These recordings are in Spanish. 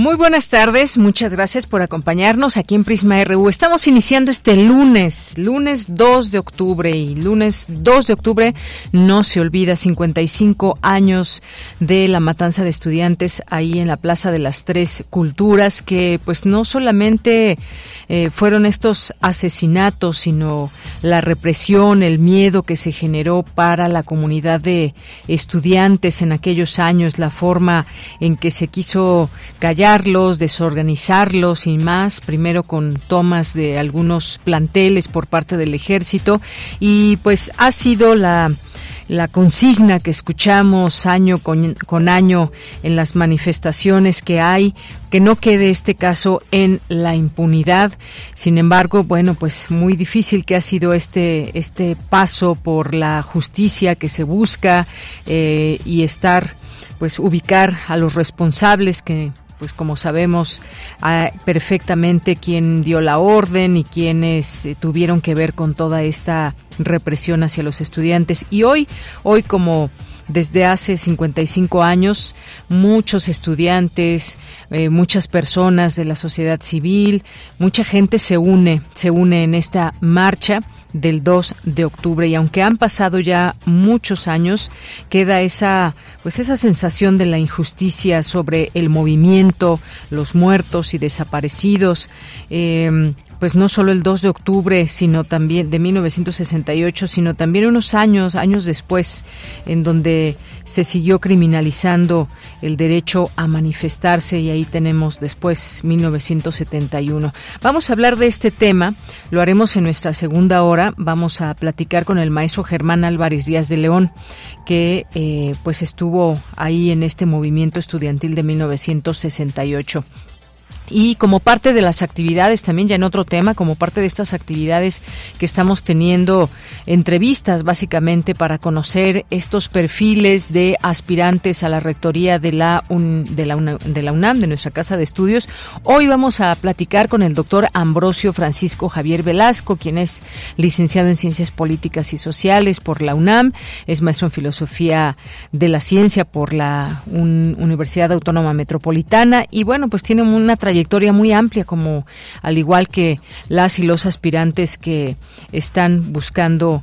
Muy buenas tardes, muchas gracias por acompañarnos aquí en Prisma RU. Estamos iniciando este lunes, lunes 2 de octubre y lunes 2 de octubre no se olvida 55 años de la matanza de estudiantes ahí en la Plaza de las Tres Culturas que pues no solamente eh, fueron estos asesinatos, sino la represión, el miedo que se generó para la comunidad de estudiantes en aquellos años, la forma en que se quiso callar desorganizarlos y más, primero con tomas de algunos planteles por parte del ejército y pues ha sido la la consigna que escuchamos año con, con, año en las manifestaciones que hay, que no quede este caso en la impunidad. Sin embargo, bueno, pues muy difícil que ha sido este, este paso por la justicia que se busca eh, y estar, pues ubicar a los responsables que pues como sabemos perfectamente quién dio la orden y quiénes eh, tuvieron que ver con toda esta represión hacia los estudiantes. Y hoy, hoy como desde hace 55 años, muchos estudiantes, eh, muchas personas de la sociedad civil, mucha gente se une, se une en esta marcha del 2 de octubre. Y aunque han pasado ya muchos años queda esa pues esa sensación de la injusticia sobre el movimiento los muertos y desaparecidos. Eh, pues no solo el 2 de octubre, sino también de 1968, sino también unos años, años después, en donde se siguió criminalizando el derecho a manifestarse y ahí tenemos después 1971. Vamos a hablar de este tema, lo haremos en nuestra segunda hora, vamos a platicar con el maestro Germán Álvarez Díaz de León, que eh, pues estuvo ahí en este movimiento estudiantil de 1968. Y como parte de las actividades, también ya en otro tema, como parte de estas actividades que estamos teniendo entrevistas básicamente para conocer estos perfiles de aspirantes a la rectoría de la, de, la de la UNAM, de nuestra casa de estudios, hoy vamos a platicar con el doctor Ambrosio Francisco Javier Velasco, quien es licenciado en Ciencias Políticas y Sociales por la UNAM, es maestro en Filosofía de la Ciencia por la Universidad Autónoma Metropolitana y bueno, pues tiene una trayectoria trayectoria muy amplia, como al igual que las y los aspirantes que están buscando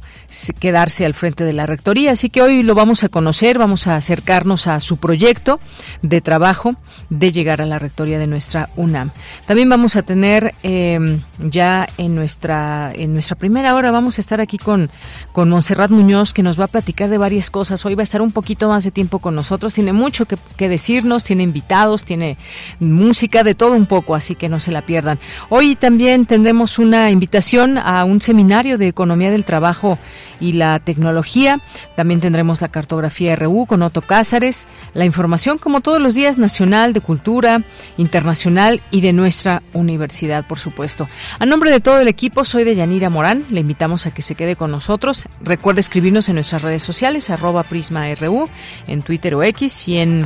quedarse al frente de la rectoría. Así que hoy lo vamos a conocer, vamos a acercarnos a su proyecto de trabajo de llegar a la rectoría de nuestra UNAM. También vamos a tener em, ya en nuestra en nuestra primera hora vamos a estar aquí con con Montserrat Muñoz que nos va a platicar de varias cosas. Hoy va a estar un poquito más de tiempo con nosotros. Tiene mucho que, que decirnos, tiene invitados, tiene música de todo un poco, así que no se la pierdan. Hoy también tendremos una invitación a un seminario de economía del trabajo y la tecnología. También tendremos la cartografía RU con Otto Cázares, la información como todos los días nacional, de cultura, internacional y de nuestra universidad, por supuesto. A nombre de todo el equipo, soy de Yanira Morán. Le invitamos a que se quede con nosotros. Recuerde escribirnos en nuestras redes sociales, arroba Prisma RU, en Twitter o X y en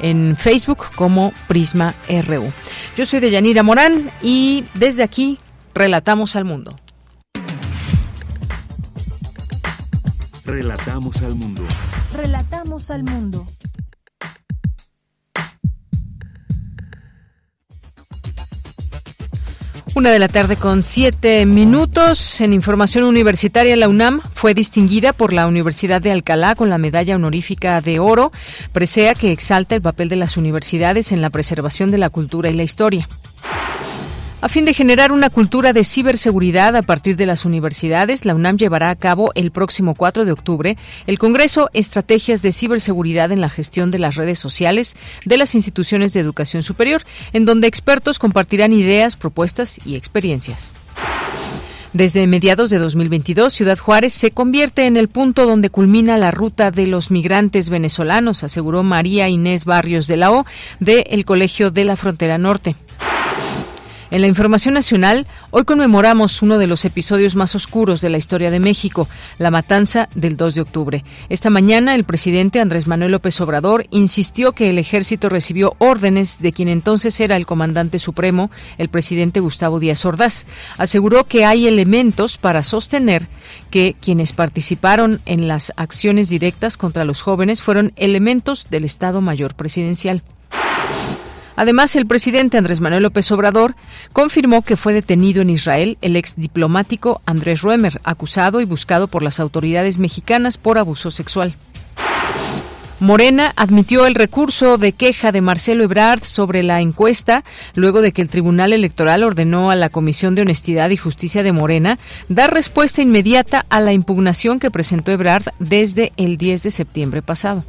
en Facebook como Prisma RU. Yo soy de Yanira Morán y desde aquí relatamos al mundo. Relatamos al mundo. Relatamos al mundo. Una de la tarde con siete minutos. En información universitaria, la UNAM fue distinguida por la Universidad de Alcalá con la medalla honorífica de oro, presea que exalta el papel de las universidades en la preservación de la cultura y la historia. A fin de generar una cultura de ciberseguridad a partir de las universidades, la UNAM llevará a cabo el próximo 4 de octubre el Congreso Estrategias de Ciberseguridad en la Gestión de las Redes Sociales de las Instituciones de Educación Superior, en donde expertos compartirán ideas, propuestas y experiencias. Desde mediados de 2022, Ciudad Juárez se convierte en el punto donde culmina la ruta de los migrantes venezolanos, aseguró María Inés Barrios de la O, del Colegio de la Frontera Norte. En la información nacional, hoy conmemoramos uno de los episodios más oscuros de la historia de México, la matanza del 2 de octubre. Esta mañana, el presidente Andrés Manuel López Obrador insistió que el ejército recibió órdenes de quien entonces era el comandante supremo, el presidente Gustavo Díaz Ordaz. Aseguró que hay elementos para sostener que quienes participaron en las acciones directas contra los jóvenes fueron elementos del Estado Mayor Presidencial. Además, el presidente Andrés Manuel López Obrador confirmó que fue detenido en Israel el ex diplomático Andrés Ruemer, acusado y buscado por las autoridades mexicanas por abuso sexual. Morena admitió el recurso de queja de Marcelo Ebrard sobre la encuesta luego de que el Tribunal Electoral ordenó a la Comisión de Honestidad y Justicia de Morena dar respuesta inmediata a la impugnación que presentó Ebrard desde el 10 de septiembre pasado.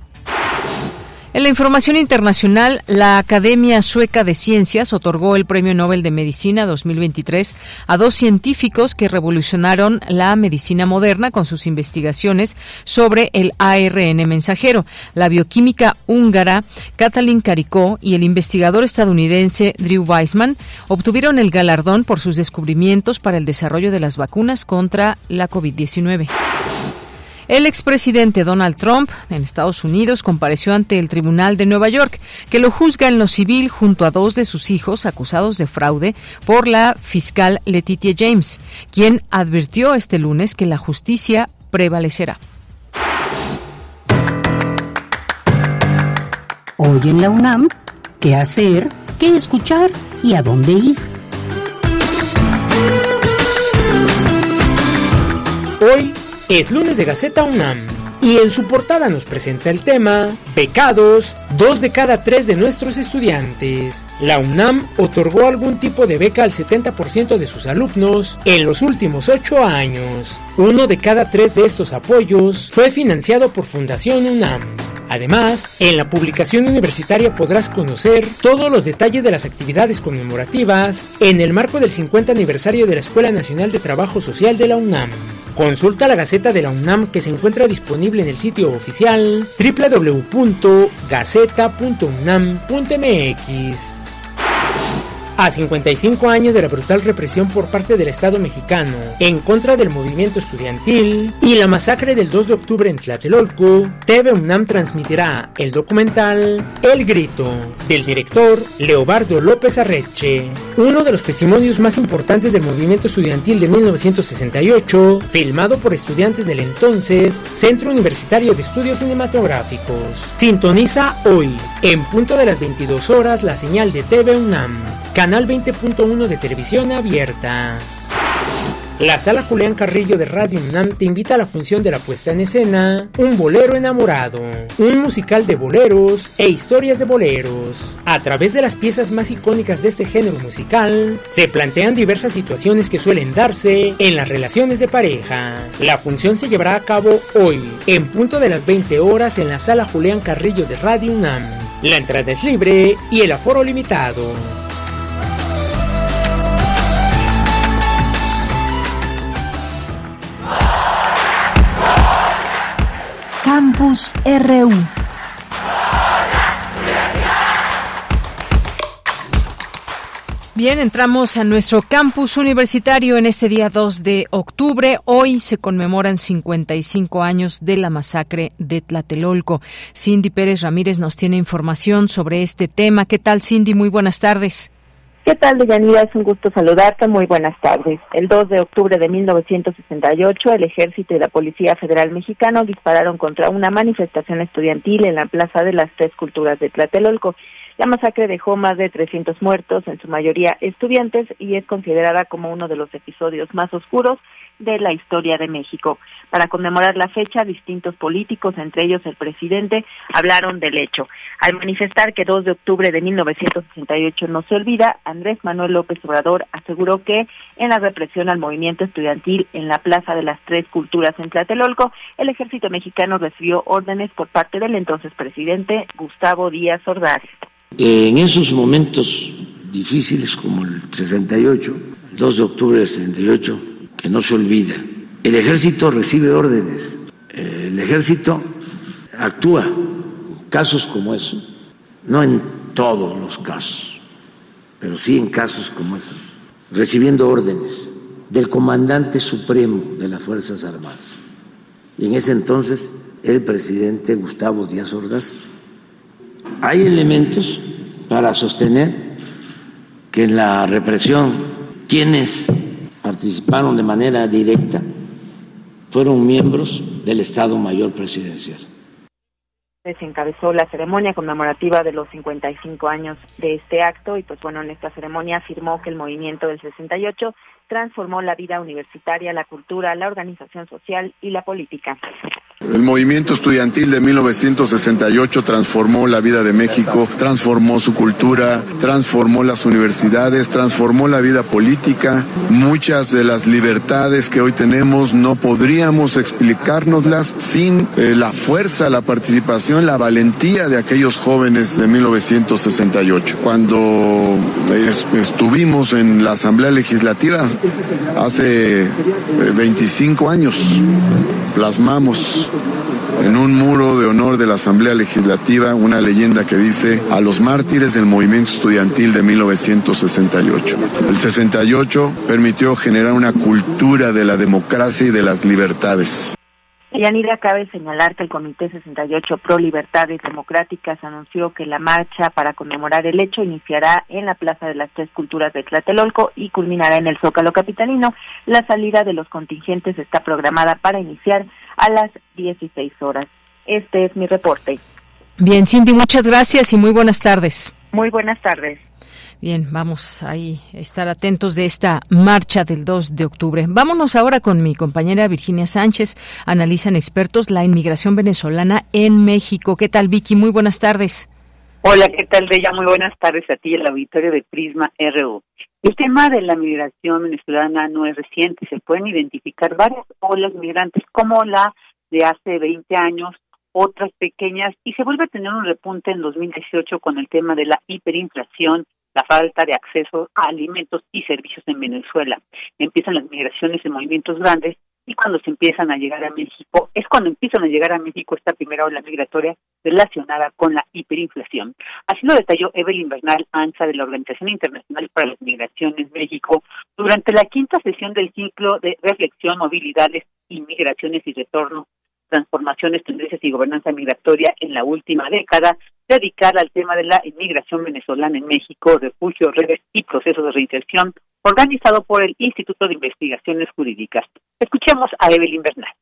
En la información internacional, la Academia Sueca de Ciencias otorgó el Premio Nobel de Medicina 2023 a dos científicos que revolucionaron la medicina moderna con sus investigaciones sobre el ARN mensajero. La bioquímica húngara Katalin Karikó y el investigador estadounidense Drew Weissman obtuvieron el galardón por sus descubrimientos para el desarrollo de las vacunas contra la COVID-19. El expresidente Donald Trump en Estados Unidos compareció ante el Tribunal de Nueva York, que lo juzga en lo civil junto a dos de sus hijos acusados de fraude por la fiscal Letitia James, quien advirtió este lunes que la justicia prevalecerá. Hoy en la UNAM, ¿qué hacer? ¿Qué escuchar? ¿Y a dónde ir? Hoy es lunes de Gaceta UNAM y en su portada nos presenta el tema Becados, dos de cada tres de nuestros estudiantes. La UNAM otorgó algún tipo de beca al 70% de sus alumnos en los últimos ocho años. Uno de cada tres de estos apoyos fue financiado por Fundación UNAM. Además, en la publicación universitaria podrás conocer todos los detalles de las actividades conmemorativas en el marco del 50 aniversario de la Escuela Nacional de Trabajo Social de la UNAM. Consulta la Gaceta de la UNAM que se encuentra disponible en el sitio oficial www.gaceta.unam.mx. A 55 años de la brutal represión por parte del Estado mexicano en contra del movimiento estudiantil y la masacre del 2 de octubre en Tlatelolco, TV UNAM transmitirá el documental El Grito del director Leobardo López Arreche, uno de los testimonios más importantes del movimiento estudiantil de 1968, filmado por estudiantes del entonces Centro Universitario de Estudios Cinematográficos. Sintoniza hoy, en punto de las 22 horas, la señal de TV UNAM Canal 20.1 de televisión abierta. La sala Julián Carrillo de Radio UNAM te invita a la función de la puesta en escena Un bolero enamorado, un musical de boleros e historias de boleros. A través de las piezas más icónicas de este género musical, se plantean diversas situaciones que suelen darse en las relaciones de pareja. La función se llevará a cabo hoy, en punto de las 20 horas en la sala Julián Carrillo de Radio UNAM. La entrada es libre y el aforo limitado. Campus RU. Bien, entramos a nuestro campus universitario en este día 2 de octubre. Hoy se conmemoran 55 años de la masacre de Tlatelolco. Cindy Pérez Ramírez nos tiene información sobre este tema. ¿Qué tal, Cindy? Muy buenas tardes. ¿Qué tal, Deyanira? Es un gusto saludarte. Muy buenas tardes. El 2 de octubre de 1968, el Ejército y la Policía Federal Mexicano dispararon contra una manifestación estudiantil en la Plaza de las Tres Culturas de Tlatelolco. La masacre dejó más de 300 muertos, en su mayoría estudiantes, y es considerada como uno de los episodios más oscuros de la historia de México. Para conmemorar la fecha, distintos políticos, entre ellos el presidente, hablaron del hecho. Al manifestar que 2 de octubre de 1968 no se olvida, Andrés Manuel López Obrador aseguró que en la represión al movimiento estudiantil en la Plaza de las Tres Culturas en Tlatelolco, el ejército mexicano recibió órdenes por parte del entonces presidente Gustavo Díaz Ordaz. En esos momentos difíciles como el 68, 2 de octubre del 68, que no se olvida. El ejército recibe órdenes, el ejército actúa casos como eso, no en todos los casos, pero sí en casos como esos, recibiendo órdenes del comandante supremo de las Fuerzas Armadas. Y en ese entonces el presidente Gustavo Díaz Ordaz. Hay elementos para sostener que en la represión quienes participaron de manera directa fueron miembros del Estado Mayor Presidencial. Se encabezó la ceremonia conmemorativa de los 55 años de este acto y pues bueno, en esta ceremonia afirmó que el movimiento del 68 transformó la vida universitaria, la cultura, la organización social y la política. El movimiento estudiantil de 1968 transformó la vida de México, transformó su cultura, transformó las universidades, transformó la vida política. Muchas de las libertades que hoy tenemos no podríamos explicárnoslas sin eh, la fuerza, la participación, la valentía de aquellos jóvenes de 1968. Cuando estuvimos en la Asamblea Legislativa hace 25 eh, años, plasmamos en un muro de honor de la Asamblea Legislativa una leyenda que dice a los mártires del movimiento estudiantil de 1968. El 68 permitió generar una cultura de la democracia y de las libertades. Yanira, cabe señalar que el Comité 68 Pro Libertades Democráticas anunció que la marcha para conmemorar el hecho iniciará en la Plaza de las Tres Culturas de Tlatelolco y culminará en el Zócalo Capitalino. La salida de los contingentes está programada para iniciar a las 16 horas. Este es mi reporte. Bien, Cindy, muchas gracias y muy buenas tardes. Muy buenas tardes. Bien, vamos ahí a estar atentos de esta marcha del 2 de octubre. Vámonos ahora con mi compañera Virginia Sánchez. Analizan expertos la inmigración venezolana en México. ¿Qué tal, Vicky? Muy buenas tardes. Hola, ¿qué tal, Bella? Muy buenas tardes a ti, el auditorio de Prisma RU. El tema de la migración venezolana no es reciente. Se pueden identificar varias olas migrantes como la de hace 20 años, otras pequeñas, y se vuelve a tener un repunte en 2018 con el tema de la hiperinflación la falta de acceso a alimentos y servicios en Venezuela. Empiezan las migraciones en movimientos grandes y cuando se empiezan a llegar a México, es cuando empiezan a llegar a México esta primera ola migratoria relacionada con la hiperinflación. Así lo detalló Evelyn Bernal Anza de la Organización Internacional para las Migraciones México durante la quinta sesión del ciclo de reflexión, movilidades, inmigraciones y retorno transformaciones, tendencias y gobernanza migratoria en la última década, dedicada al tema de la inmigración venezolana en México, refugio, redes y procesos de reinserción, organizado por el Instituto de Investigaciones Jurídicas. Escuchemos a Evelyn Bernal.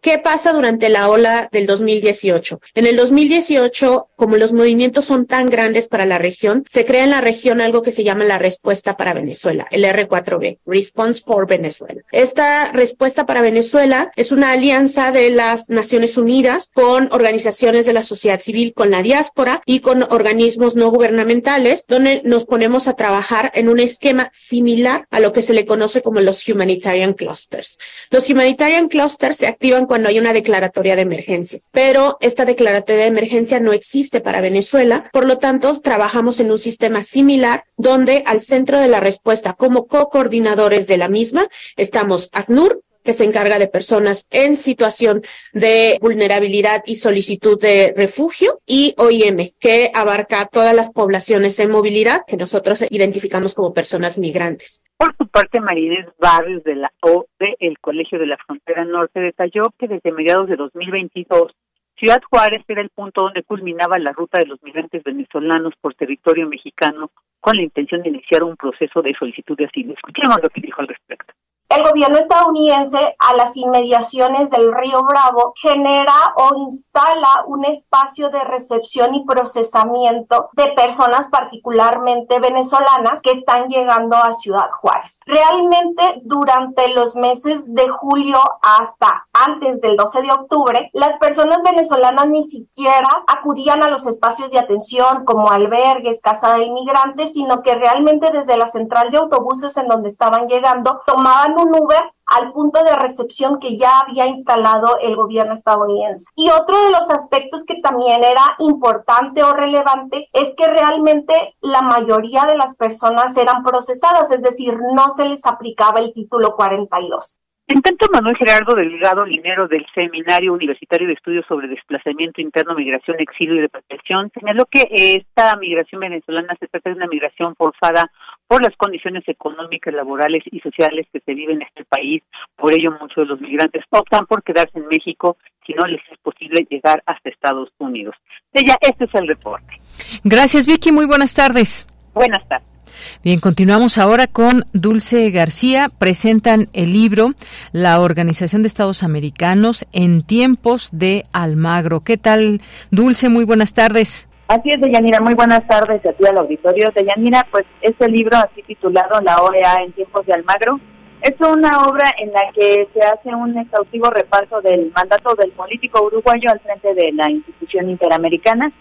¿Qué pasa durante la ola del 2018? En el 2018, como los movimientos son tan grandes para la región, se crea en la región algo que se llama la respuesta para Venezuela, el R4B, Response for Venezuela. Esta respuesta para Venezuela es una alianza de las Naciones Unidas con organizaciones de la sociedad civil, con la diáspora y con organismos no gubernamentales, donde nos ponemos a trabajar en un esquema similar a lo que se le conoce como los Humanitarian Clusters. Los Humanitarian Clusters se activan cuando hay una declaratoria de emergencia. Pero esta declaratoria de emergencia no existe para Venezuela, por lo tanto, trabajamos en un sistema similar donde al centro de la respuesta como co-coordinadores de la misma estamos ACNUR, que se encarga de personas en situación de vulnerabilidad y solicitud de refugio, y OIM, que abarca todas las poblaciones en movilidad que nosotros identificamos como personas migrantes. Por su parte, Marínez Barrios de la O el Colegio de la Frontera Norte detalló que desde mediados de 2022 Ciudad Juárez era el punto donde culminaba la ruta de los migrantes venezolanos por territorio mexicano con la intención de iniciar un proceso de solicitud de asilo. Escuchemos lo que dijo al respecto. El gobierno estadounidense a las inmediaciones del río Bravo genera o instala un espacio de recepción y procesamiento de personas particularmente venezolanas que están llegando a Ciudad Juárez. Realmente durante los meses de julio hasta antes del 12 de octubre, las personas venezolanas ni siquiera acudían a los espacios de atención como albergues, casa de inmigrantes, sino que realmente desde la central de autobuses en donde estaban llegando tomaban un Uber al punto de recepción que ya había instalado el gobierno estadounidense. Y otro de los aspectos que también era importante o relevante es que realmente la mayoría de las personas eran procesadas, es decir, no se les aplicaba el título 42. En tanto, Manuel Gerardo Delgado Linero del Seminario Universitario de Estudios sobre Desplazamiento Interno, Migración, Exilio y Repatriación señaló que esta migración venezolana se trata de una migración forzada por las condiciones económicas, laborales y sociales que se viven en este país. Por ello, muchos de los migrantes optan por quedarse en México si no les es posible llegar hasta Estados Unidos. Ella, este es el reporte. Gracias, Vicky. Muy buenas tardes. Buenas tardes. Bien, continuamos ahora con Dulce García. Presentan el libro La Organización de Estados Americanos en tiempos de Almagro. ¿Qué tal, Dulce? Muy buenas tardes. Así es, Deyanira. Muy buenas tardes a ti al auditorio. Deyanira, pues este libro así titulado La OEA en tiempos de Almagro es una obra en la que se hace un exhaustivo repaso del mandato del político uruguayo al frente de la institución interamericana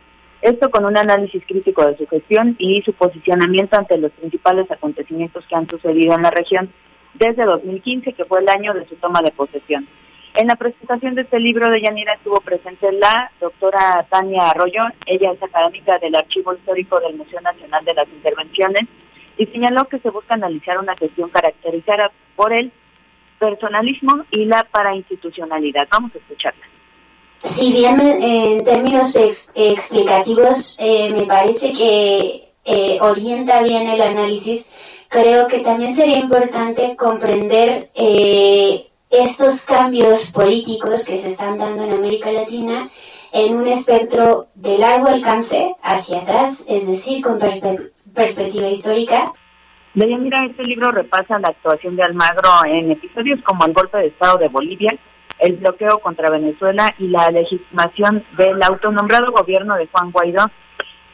esto con un análisis crítico de su gestión y su posicionamiento ante los principales acontecimientos que han sucedido en la región desde 2015, que fue el año de su toma de posesión. En la presentación de este libro de Yanira estuvo presente la doctora Tania Arroyo, ella es académica del Archivo Histórico del Museo Nacional de las Intervenciones, y señaló que se busca analizar una gestión caracterizada por el personalismo y la parainstitucionalidad. Vamos a escucharla. Si bien en términos explicativos eh, me parece que eh, orienta bien el análisis, creo que también sería importante comprender eh, estos cambios políticos que se están dando en América Latina en un espectro de largo alcance hacia atrás, es decir, con perspectiva histórica. mira, este libro repasa la actuación de Almagro en episodios como el golpe de Estado de Bolivia, el bloqueo contra Venezuela y la legitimación del autonombrado gobierno de Juan Guaidó.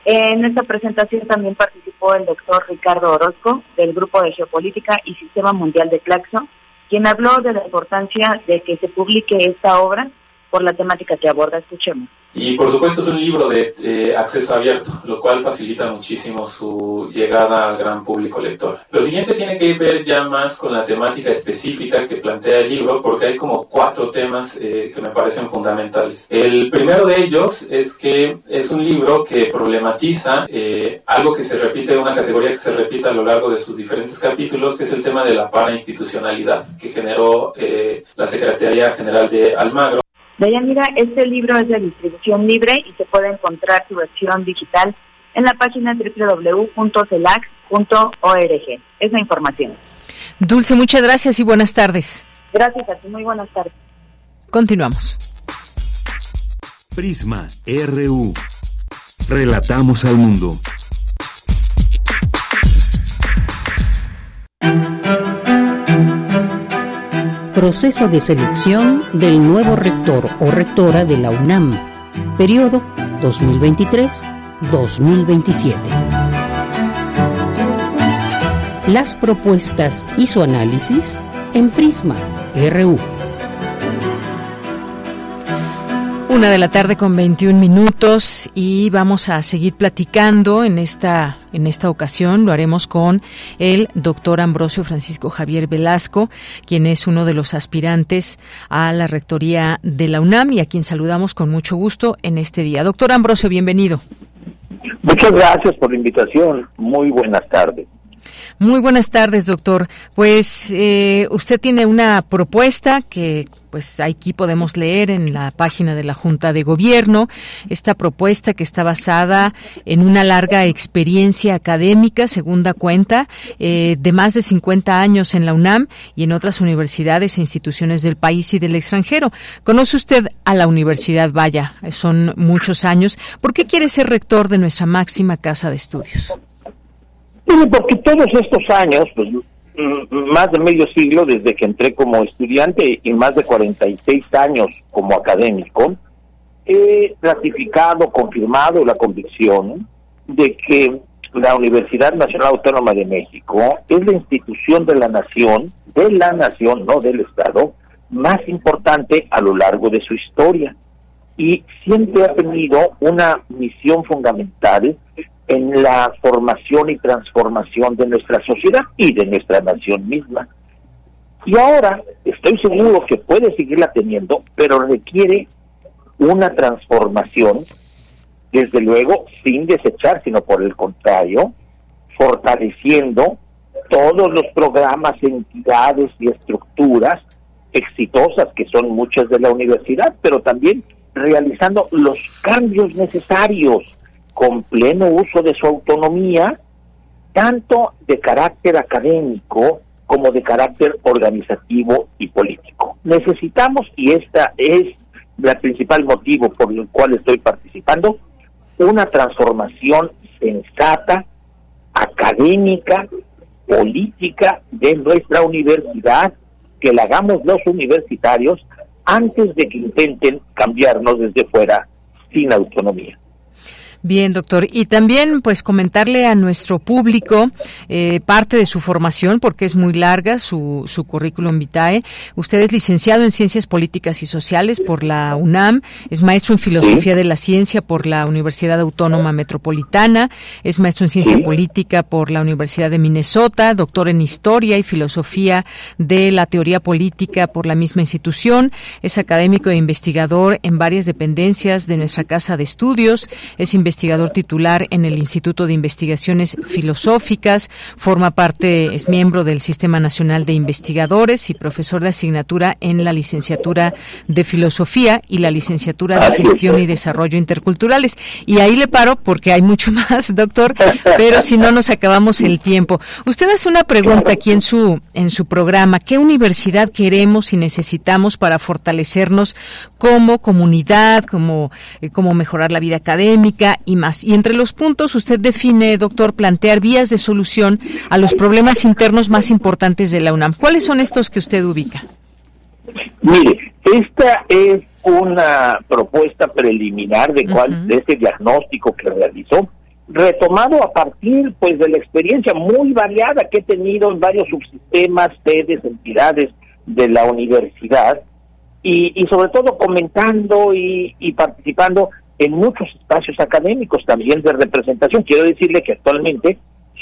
En esta presentación también participó el doctor Ricardo Orozco del Grupo de Geopolítica y Sistema Mundial de Claxo, quien habló de la importancia de que se publique esta obra por la temática que aborda. Escuchemos. Y por supuesto es un libro de acceso abierto, lo cual facilita muchísimo su llegada al gran público lector. Lo siguiente tiene que ver ya más con la temática específica que plantea el libro, porque hay como cuatro temas eh, que me parecen fundamentales. El primero de ellos es que es un libro que problematiza eh, algo que se repite, una categoría que se repite a lo largo de sus diferentes capítulos, que es el tema de la parainstitucionalidad que generó eh, la Secretaría General de Almagro mira, este libro es de distribución libre y se puede encontrar su versión digital en la página www.celac.org. Es la información. Dulce, muchas gracias y buenas tardes. Gracias a ti, muy buenas tardes. Continuamos. Prisma RU. Relatamos al mundo. Proceso de selección del nuevo rector o rectora de la UNAM. Periodo 2023-2027. Las propuestas y su análisis en Prisma RU. Una de la tarde con 21 minutos y vamos a seguir platicando en esta en esta ocasión. Lo haremos con el doctor Ambrosio Francisco Javier Velasco, quien es uno de los aspirantes a la rectoría de la UNAM y a quien saludamos con mucho gusto en este día. Doctor Ambrosio, bienvenido. Muchas gracias por la invitación. Muy buenas tardes. Muy buenas tardes, doctor. Pues eh, usted tiene una propuesta que pues aquí podemos leer en la página de la Junta de Gobierno esta propuesta que está basada en una larga experiencia académica, segunda cuenta, eh, de más de 50 años en la UNAM y en otras universidades e instituciones del país y del extranjero. ¿Conoce usted a la Universidad Vaya? Son muchos años. ¿Por qué quiere ser rector de nuestra máxima casa de estudios? porque todos estos años, pues más de medio siglo desde que entré como estudiante y más de 46 años como académico, he ratificado, confirmado la convicción de que la Universidad Nacional Autónoma de México es la institución de la nación, de la nación, no del Estado, más importante a lo largo de su historia. Y siempre ha tenido una misión fundamental en la formación y transformación de nuestra sociedad y de nuestra nación misma. Y ahora estoy seguro que puede seguirla teniendo, pero requiere una transformación, desde luego, sin desechar, sino por el contrario, fortaleciendo todos los programas, entidades y estructuras exitosas que son muchas de la universidad, pero también realizando los cambios necesarios con pleno uso de su autonomía, tanto de carácter académico como de carácter organizativo y político. Necesitamos, y esta es el principal motivo por el cual estoy participando, una transformación sensata, académica, política de nuestra universidad, que la hagamos los universitarios antes de que intenten cambiarnos desde fuera sin autonomía. Bien, doctor. Y también, pues, comentarle a nuestro público eh, parte de su formación, porque es muy larga su, su currículum vitae. Usted es licenciado en Ciencias Políticas y Sociales por la UNAM, es maestro en Filosofía de la Ciencia por la Universidad Autónoma Metropolitana, es maestro en Ciencia Política por la Universidad de Minnesota, doctor en Historia y Filosofía de la Teoría Política por la misma institución, es académico e investigador en varias dependencias de nuestra Casa de Estudios, es investigador investigador titular en el Instituto de Investigaciones Filosóficas, forma parte, es miembro del Sistema Nacional de Investigadores y profesor de asignatura en la licenciatura de Filosofía y la licenciatura de Gestión y Desarrollo Interculturales. Y ahí le paro porque hay mucho más, doctor, pero si no nos acabamos el tiempo. Usted hace una pregunta aquí en su en su programa, ¿qué universidad queremos y necesitamos para fortalecernos como comunidad, como, eh, como mejorar la vida académica y más. Y entre los puntos usted define, doctor, plantear vías de solución a los problemas internos más importantes de la UNAM. ¿Cuáles son estos que usted ubica? Mire, esta es una propuesta preliminar de cuál de ese diagnóstico que realizó, retomado a partir pues de la experiencia muy variada que he tenido en varios subsistemas, sedes, entidades de la universidad y, y sobre todo comentando y, y participando en muchos espacios académicos también de representación. Quiero decirle que actualmente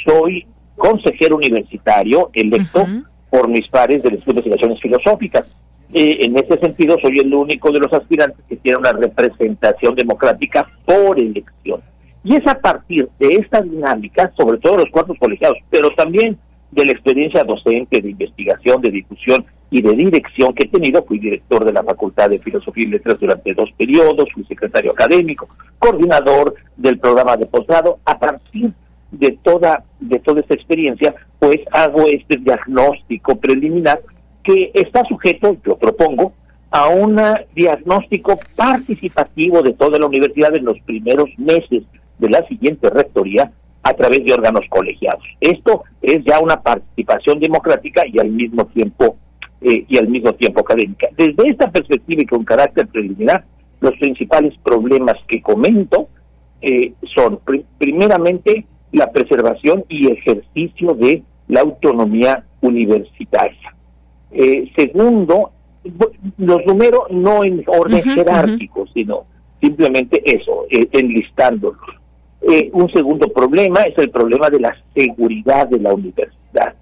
soy consejero universitario electo por mis pares de las investigaciones filosóficas. Eh, en ese sentido, soy el único de los aspirantes que tiene una representación democrática por elección. Y es a partir de esta dinámica, sobre todo los cuartos colegiados, pero también de la experiencia docente, de investigación, de difusión y de dirección que he tenido. Fui director de la Facultad de Filosofía y Letras durante dos periodos, fui secretario académico, coordinador del programa de posgrado. A partir de toda, de toda esta experiencia, pues hago este diagnóstico preliminar que está sujeto, yo propongo, a un diagnóstico participativo de toda la universidad en los primeros meses de la siguiente rectoría a través de órganos colegiados. Esto es ya una participación democrática y al mismo tiempo eh, y al mismo tiempo académica. Desde esta perspectiva y con carácter preliminar, los principales problemas que comento eh, son, primeramente, la preservación y ejercicio de la autonomía universitaria. Eh, segundo, los números no en orden jerárquico, sino simplemente eso, enlistándolos. Un segundo problema es el problema de la seguridad de la universidad,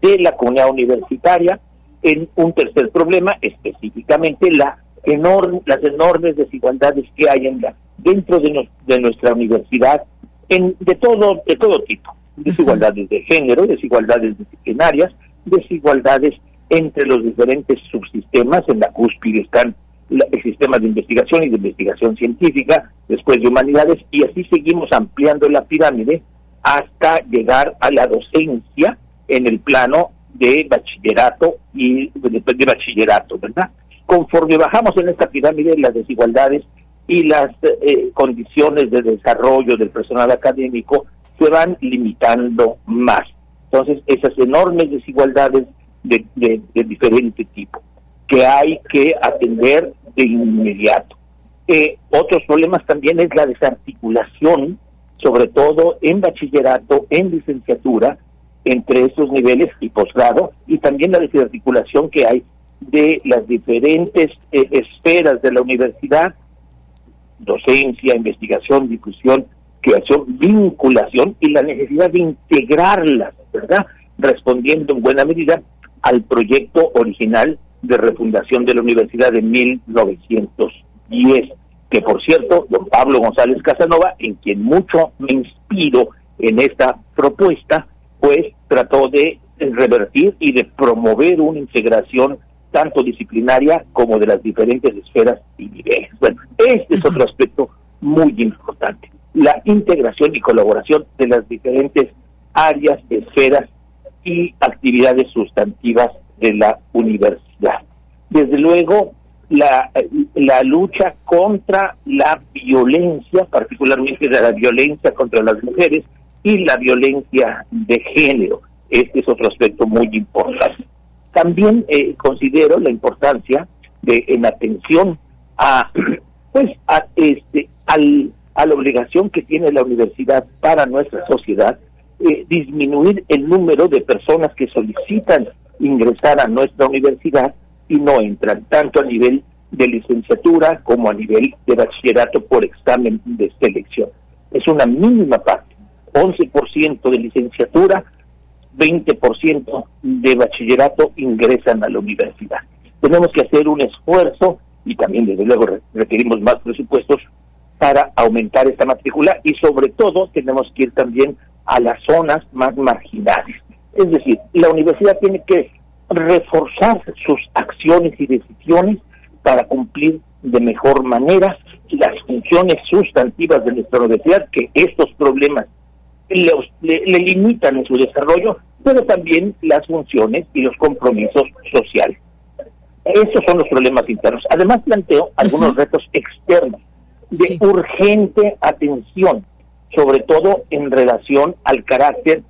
de la comunidad universitaria, en un tercer problema, específicamente la enorme, las enormes desigualdades que hay en la, dentro de, de nuestra universidad en, de todo de todo tipo, desigualdades de género, desigualdades disciplinarias, desigualdades entre los diferentes subsistemas, en la cúspide están el sistema de investigación y de investigación científica, después de humanidades, y así seguimos ampliando la pirámide hasta llegar a la docencia en el plano de bachillerato y después de bachillerato, ¿verdad? Conforme bajamos en esta pirámide, las desigualdades y las eh, condiciones de desarrollo del personal académico se van limitando más. Entonces, esas enormes desigualdades de, de, diferente tipo que hay que atender de inmediato. Eh, otros problemas también es la desarticulación, sobre todo en bachillerato, en licenciatura, entre esos niveles y posgrado, y también la desarticulación que hay de las diferentes eh, esferas de la universidad, docencia, investigación, difusión, creación, vinculación y la necesidad de integrarlas, ¿verdad? Respondiendo en buena medida al proyecto original de refundación de la universidad de 1910, que por cierto, don Pablo González Casanova, en quien mucho me inspiro en esta propuesta, pues trató de revertir y de promover una integración tanto disciplinaria como de las diferentes esferas y niveles. Bueno, este es otro aspecto muy importante, la integración y colaboración de las diferentes áreas, esferas y actividades sustantivas de la universidad. Desde luego, la, lucha contra la violencia, particularmente la violencia contra las mujeres y la violencia de género. Este es otro aspecto muy importante. También eh, considero la importancia de en atención a pues a este al, a la obligación que tiene la universidad para nuestra sociedad eh, disminuir el número de personas que solicitan ingresar a nuestra universidad y no entran tanto a nivel de licenciatura como a nivel de bachillerato por examen de selección. Es una mínima parte, 11% de licenciatura 20% de bachillerato ingresan a la universidad. Tenemos que hacer un esfuerzo y también desde luego requerimos más presupuestos para aumentar esta matrícula y sobre todo tenemos que ir también a las zonas más marginales. Es decir, la universidad tiene que reforzar sus acciones y decisiones para cumplir de mejor manera las funciones sustantivas de nuestra universidad que estos problemas le, limitan en su desarrollo, pero también las funciones y los compromisos sociales. Esos son los problemas internos. Además planteo algunos retos externos de urgente atención, sobre todo en relación al carácter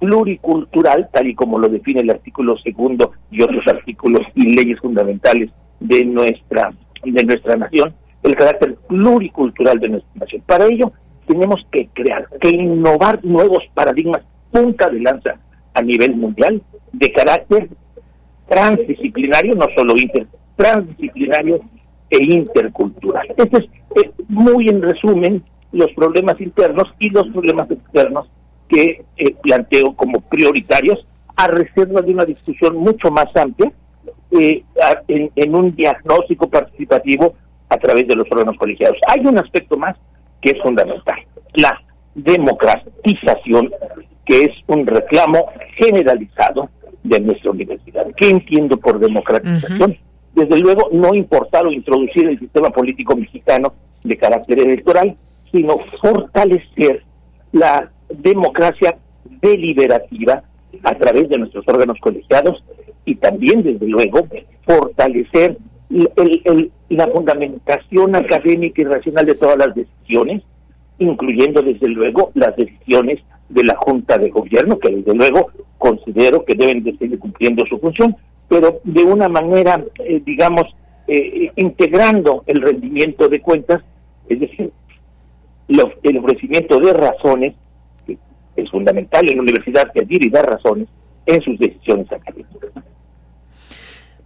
pluricultural, tal y como lo define el artículo segundo y otros artículos y leyes fundamentales de nuestra de nuestra nación, el carácter pluricultural de nuestra nación. Para ello tenemos que crear, que innovar nuevos paradigmas punta de lanza a nivel mundial de carácter transdisciplinario, no solo inter, transdisciplinario e intercultural. Este es eh, muy en resumen los problemas internos y los problemas externos que eh, planteo como prioritarios a reserva de una discusión mucho más amplia eh, en un diagnóstico participativo a través de los órganos colegiados. Hay un aspecto más que es fundamental, la democratización, que es un reclamo generalizado de nuestra universidad. ¿Qué entiendo por democratización? Desde luego, no importar o introducir el sistema político mexicano de carácter electoral, sino fortalecer la democracia deliberativa a través de nuestros órganos colegiados y también, desde luego, fortalecer la fundamentación académica y racional de todas las decisiones, incluyendo desde luego las decisiones de la Junta de Gobierno, que desde luego considero que deben de seguir cumpliendo su función, pero de una manera, eh, digamos, eh, integrando el rendimiento de cuentas, es decir, el ofrecimiento de razones, es fundamental en la universidad pedir y dar razones en sus decisiones académicas.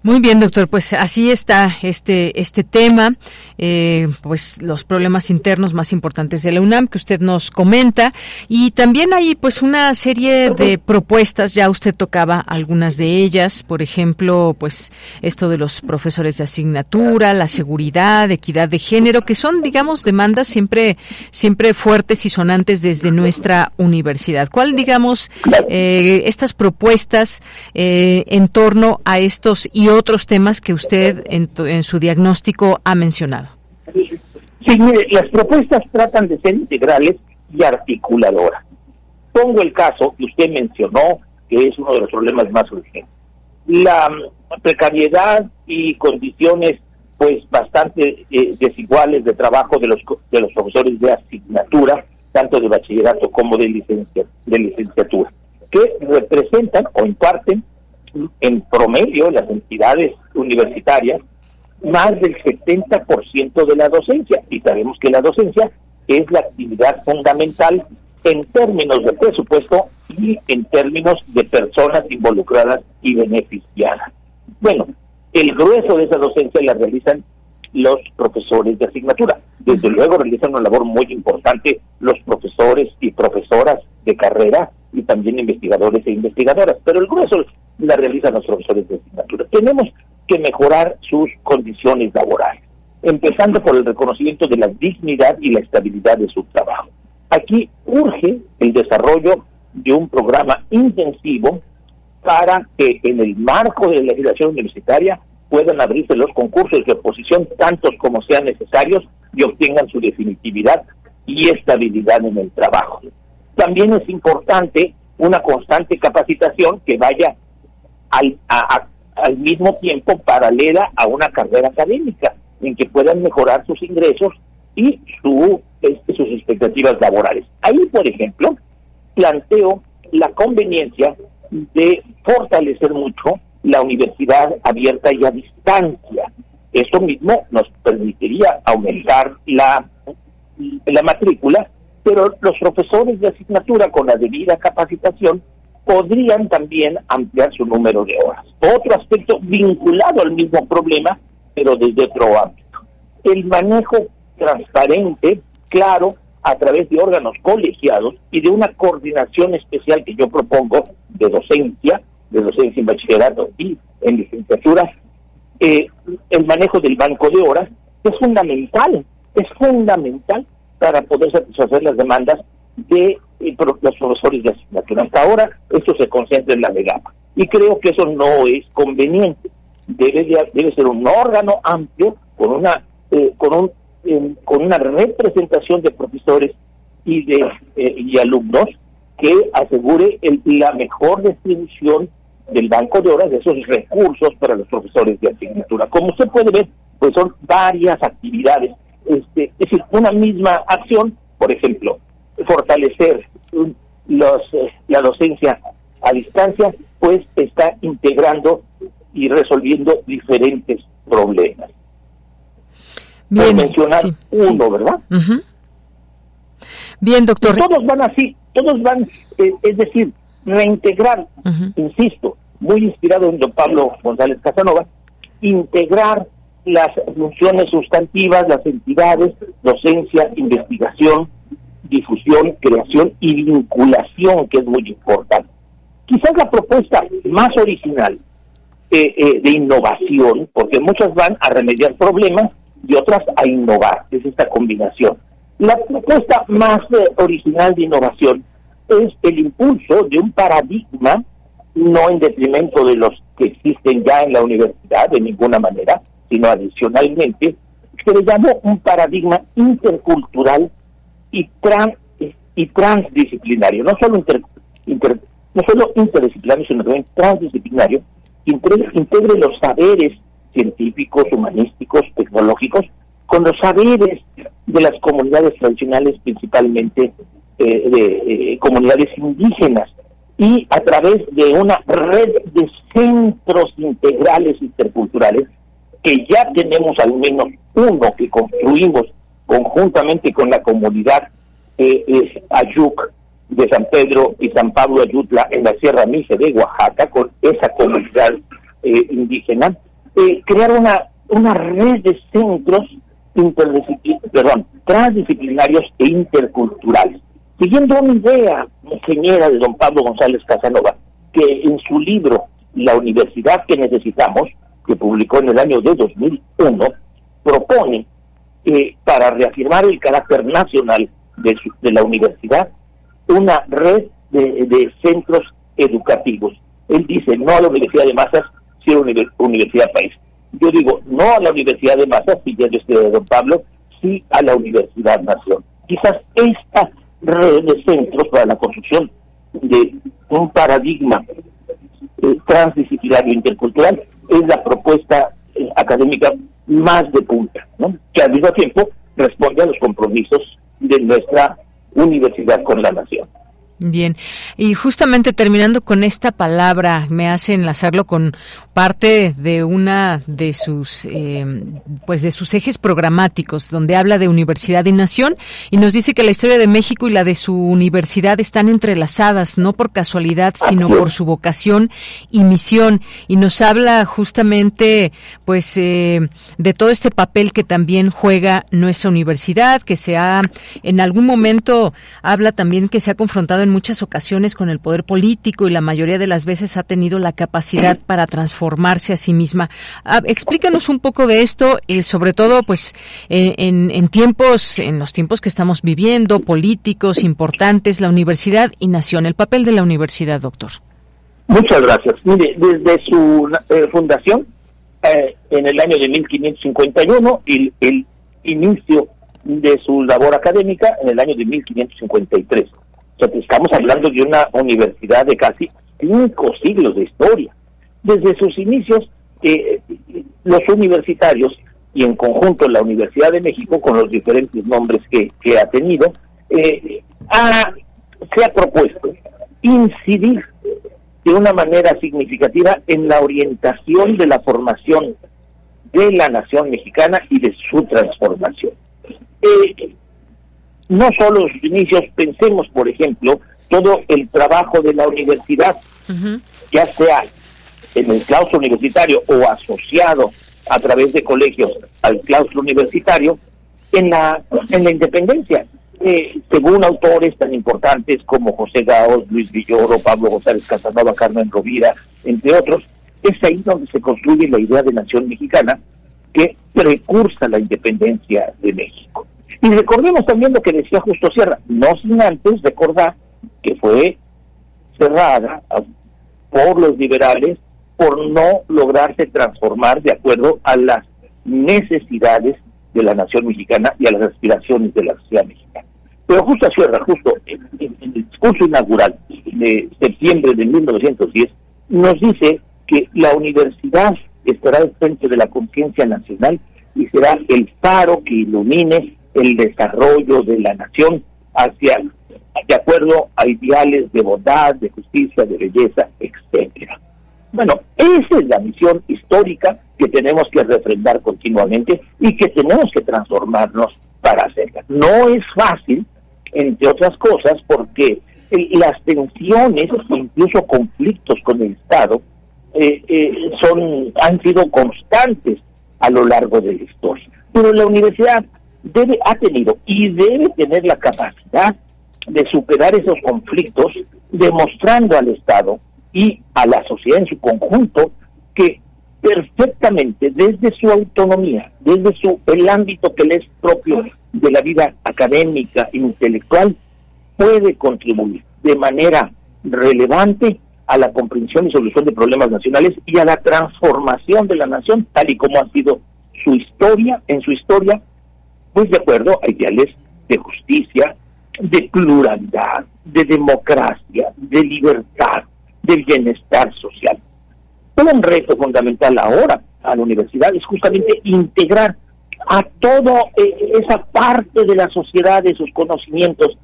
Muy bien, doctor. Pues así está este este tema, eh, pues los problemas internos más importantes de la UNAM que usted nos comenta y también hay pues una serie de propuestas. Ya usted tocaba algunas de ellas, por ejemplo, pues esto de los profesores de asignatura, la seguridad, equidad de género, que son, digamos, demandas siempre siempre fuertes y sonantes desde nuestra universidad. ¿Cuál, digamos, eh, estas propuestas eh, en torno a estos y otros temas que usted en, en su diagnóstico ha mencionado. Sí, mire, las propuestas tratan de ser integrales y articuladoras. Pongo el caso que usted mencionó, que es uno de los problemas más urgentes. La mm, precariedad y condiciones pues bastante eh, desiguales de trabajo de los de los profesores de asignatura, tanto de bachillerato como de de licenciatura que representan o imparten en promedio las entidades universitarias más del 70% de la docencia. Y sabemos que la docencia es la actividad fundamental en términos de presupuesto y en términos de personas involucradas y beneficiadas. Bueno, el grueso de esa docencia la realizan los profesores de asignatura. Desde luego realizan una labor muy importante los profesores y profesoras de carrera y también investigadores e investigadoras, pero el grueso la realizan los profesores de asignatura. Tenemos que mejorar sus condiciones laborales, empezando por el reconocimiento de la dignidad y la estabilidad de su trabajo. Aquí urge el desarrollo de un programa intensivo para que en el marco de la legislación universitaria puedan abrirse los concursos de oposición tantos como sean necesarios y obtengan su definitividad y estabilidad en el trabajo. También es importante una constante capacitación que vaya al, al mismo tiempo paralela a una carrera académica, en que puedan mejorar sus ingresos y su, este, sus expectativas laborales. Ahí, por ejemplo, planteo la conveniencia de fortalecer mucho la universidad abierta y a distancia. Eso mismo nos permitiría aumentar la, la matrícula, pero los profesores de asignatura con la debida capacitación podrían también ampliar su número de horas. Otro aspecto vinculado al mismo problema, pero desde otro ámbito. El manejo transparente, claro, a través de órganos colegiados y de una coordinación especial que yo propongo de docencia, de docencia en bachillerato y en licenciatura, eh, el manejo del banco de horas es fundamental, es fundamental para poder satisfacer las demandas de eh, los profesores de asignatura. Hasta ahora esto se concentra en la legama y creo que eso no es conveniente. Debe, debe ser un órgano amplio con una eh, con un con una representación de profesores y de y alumnos que asegure el, la mejor distribución del banco de horas de esos recursos para los profesores de asignatura. Como usted puede ver, pues son varias actividades. Este, es decir, una misma acción, por ejemplo, fortalecer los, eh, la docencia a distancia, pues está integrando y resolviendo diferentes problemas. Bien, mencionar uno, ¿verdad? Bien, doctor. todos van así, todos van, eh, es decir, reintegrar, insisto, muy inspirado en don Pablo González Casanova, integrar las funciones sustantivas, las entidades, docencia, investigación, difusión, creación y vinculación, que es muy importante. Quizás la propuesta más original eh, eh, de innovación, porque muchas van a remediar problemas y otras a innovar, es esta combinación. La propuesta más eh, original de innovación es el impulso de un paradigma, no en detrimento de los que existen ya en la universidad de ninguna manera, sino adicionalmente, que le llamo un paradigma intercultural y, trans, y transdisciplinario, no solo, inter, no solo interdisciplinario, sino también transdisciplinario, integre, integre los saberes científicos, humanísticos, tecnológicos, con los saberes de las comunidades tradicionales, principalmente eh, de eh, comunidades indígenas, y a través de una red de centros integrales interculturales, que ya tenemos al menos uno que construimos conjuntamente con la comunidad eh, Ayuc de San Pedro y San Pablo Ayutla en la Sierra Mise de Oaxaca, con esa comunidad eh, indígena, eh, crear una, una red de centros perdón, transdisciplinarios e interculturales. Siguiendo una idea ingeniera de don Pablo González Casanova, que en su libro La Universidad que Necesitamos, que publicó en el año de 2001, propone eh, para reafirmar el carácter nacional de, de la universidad una red de, de, centros educativos. Él dice no a la Universidad de Masas, sino a la Universidad País. Yo digo no a la Universidad de Masas, si ya yo estoy de Don Pablo, sí a la Universidad Nación. Quizás esta red de centros para la construcción de un paradigma eh, transdisciplinario intercultural es la propuesta eh, académica más de punta, ¿no? que al mismo tiempo responde a los compromisos de nuestra universidad con la nación. Bien, y justamente terminando con esta palabra, me hace enlazarlo con parte de una de sus, eh, pues de sus ejes programáticos, donde habla de universidad y nación, y nos dice que la historia de México y la de su universidad están entrelazadas, no por casualidad, sino por su vocación y misión, y nos habla justamente, pues, eh, de todo este papel que también juega nuestra universidad, que se ha, en algún momento, habla también que se ha confrontado en muchas ocasiones con el poder político y la mayoría de las veces ha tenido la capacidad para transformarse a sí misma. Ah, explícanos un poco de esto, eh, sobre todo pues en, en, tiempos, en los tiempos que estamos viviendo, políticos importantes, la universidad y nación, el papel de la universidad, doctor. Muchas gracias. Mire, desde su eh, fundación eh, en el año de 1551 y el inicio de su labor académica en el año de 1553 estamos hablando de una universidad de casi cinco siglos de historia. Desde sus inicios, eh, los universitarios y en conjunto la Universidad de México, con los diferentes nombres que, ha tenido, eh, se ha propuesto incidir de una manera significativa en la orientación de la formación de la nación mexicana y de su transformación. Eh, no solo sus inicios, pensemos, por ejemplo, todo el trabajo de la universidad, ya sea en el claustro universitario o asociado a través de colegios al claustro universitario, en la, en la independencia. Eh, según autores tan importantes como José Gaos, Luis Villoro, Pablo González Casanova, Carmen Rovira, entre otros, es ahí donde se construye la idea de nación mexicana que precursa la independencia de México. Y recordemos también lo que decía Justo Sierra, no sin antes recordar que fue cerrada por los liberales por no lograrse transformar de acuerdo a las necesidades de la nación mexicana y a las aspiraciones de la sociedad mexicana. Pero Justo Sierra, justo en, el discurso inaugural de septiembre de 1910, nos dice que la universidad estará al frente de la conciencia nacional y será el faro que ilumine el desarrollo de la nación hacia de acuerdo a ideales de bondad, de justicia, de belleza, etcétera. Bueno, esa es la misión histórica que tenemos que refrendar continuamente y que tenemos que transformarnos para hacerla. No es fácil, entre otras cosas, porque las tensiones, incluso conflictos con el Estado, eh, eh, son han sido constantes a lo largo de la historia. Pero la universidad debe, ha tenido y debe tener la capacidad de superar esos conflictos, demostrando al Estado y a la sociedad en su conjunto que perfectamente desde su autonomía, desde su el ámbito que le es propio de la vida académica e intelectual, puede contribuir de manera relevante a la comprensión y solución de problemas nacionales y a la transformación de la nación, tal y como ha sido su historia, en su historia, pues de acuerdo a ideales de justicia, de pluralidad, de democracia, de libertad, de bienestar social. Un reto fundamental ahora a la universidad es justamente integrar a toda eh, esa parte de la sociedad de sus conocimientos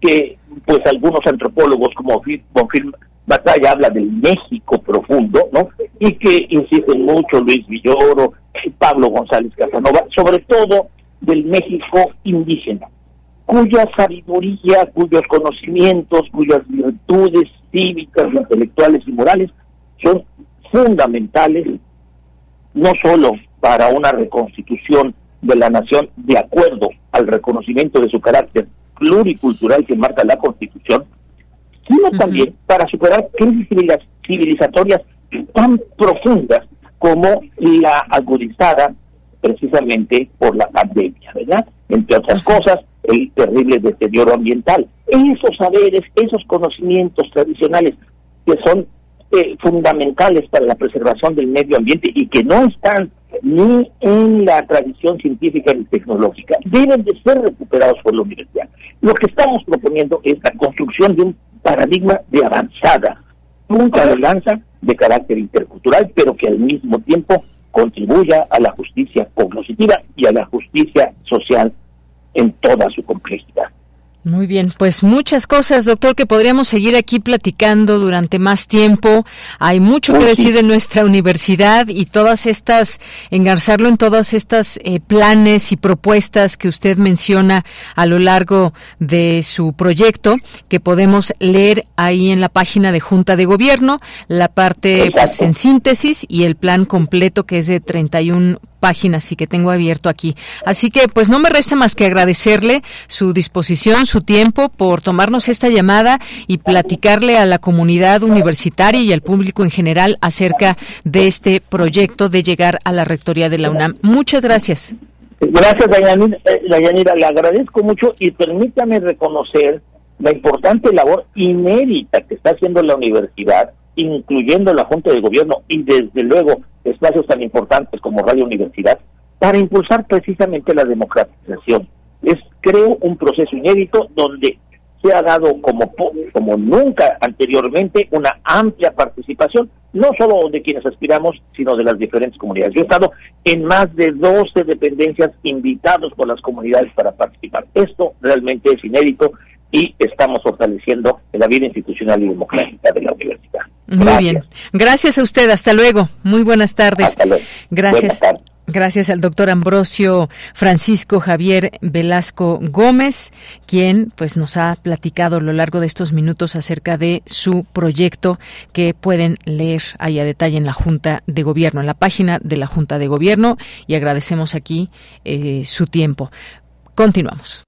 que pues algunos antropólogos como Bonfil Batalla habla del México profundo, ¿no? Y que insisten mucho Luis Villoro, Pablo González Casanova, sobre todo del México indígena, cuya sabiduría, cuyos conocimientos, cuyas virtudes cívicas, intelectuales y morales son fundamentales no solo para una reconstitución de la nación de acuerdo al reconocimiento de su carácter pluricultural que marca la Constitución, sino también para superar crisis civilizatorias tan profundas como la agudizada precisamente por la pandemia, ¿verdad? Entre otras cosas, el terrible deterioro ambiental. Esos saberes, esos conocimientos tradicionales que son eh, fundamentales para la preservación del medio ambiente y que no están ni en la tradición científica ni tecnológica, deben de ser recuperados por la universidad. Lo que estamos proponiendo es la construcción de un paradigma de avanzada, punta de lanza de carácter intercultural, pero que al mismo tiempo contribuya a la justicia cognitiva y a la justicia social en toda su complejidad. Muy bien, pues muchas cosas, doctor, que podríamos seguir aquí platicando durante más tiempo. Hay mucho que decir de nuestra universidad y todas estas, engarzarlo en todas estas eh, planes y propuestas que usted menciona a lo largo de su proyecto, que podemos leer ahí en la página de Junta de Gobierno, la parte pues, en síntesis y el plan completo que es de 31 páginas y que tengo abierto aquí. Así que pues no me resta más que agradecerle su disposición, su tiempo por tomarnos esta llamada y platicarle a la comunidad universitaria y al público en general acerca de este proyecto de llegar a la rectoría de la UNAM. Muchas gracias. Gracias, Dayanira. Le agradezco mucho y permítame reconocer la importante labor inédita que está haciendo la universidad, incluyendo la Junta de Gobierno y desde luego espacios tan importantes como Radio Universidad, para impulsar precisamente la democratización. Es, creo, un proceso inédito donde se ha dado como, como nunca anteriormente una amplia participación, no solo de quienes aspiramos, sino de las diferentes comunidades. Yo he estado en más de 12 dependencias invitados por las comunidades para participar. Esto realmente es inédito y estamos fortaleciendo la vida institucional y democrática de la universidad. Muy bien. Gracias a usted. Hasta luego. Muy buenas tardes. Gracias. Gracias al doctor Ambrosio Francisco Javier Velasco Gómez, quien pues nos ha platicado a lo largo de estos minutos acerca de su proyecto que pueden leer ahí a detalle en la Junta de Gobierno, en la página de la Junta de Gobierno y agradecemos aquí eh, su tiempo. Continuamos.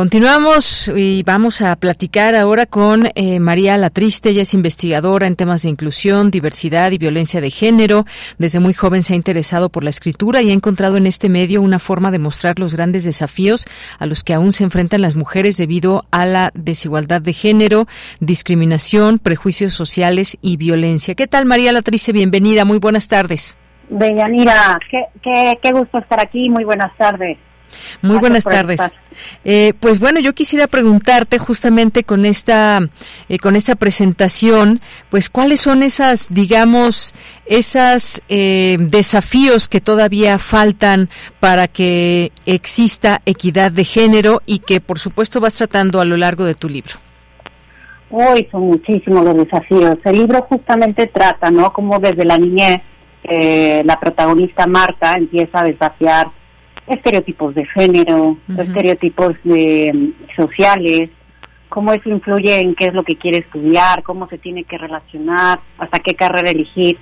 Continuamos y vamos a platicar ahora con eh, María Latriste. Ella es investigadora en temas de inclusión, diversidad y violencia de género. Desde muy joven se ha interesado por la escritura y ha encontrado en este medio una forma de mostrar los grandes desafíos a los que aún se enfrentan las mujeres debido a la desigualdad de género, discriminación, prejuicios sociales y violencia. ¿Qué tal, María Latriste? Bienvenida. Muy buenas tardes. Deyanira, qué, qué, qué gusto estar aquí. Muy buenas tardes. Muy buenas tardes. Eh, pues bueno, yo quisiera preguntarte justamente con esta eh, con esta presentación, pues cuáles son esas, digamos, esas eh, desafíos que todavía faltan para que exista equidad de género y que por supuesto vas tratando a lo largo de tu libro. Hoy son muchísimos los desafíos. El libro justamente trata, ¿no? Como desde la niñez la protagonista Marta empieza a desafiar estereotipos de género, estereotipos de, sociales, cómo eso influye en qué es lo que quiere estudiar, cómo se tiene que relacionar, hasta qué carrera elegir.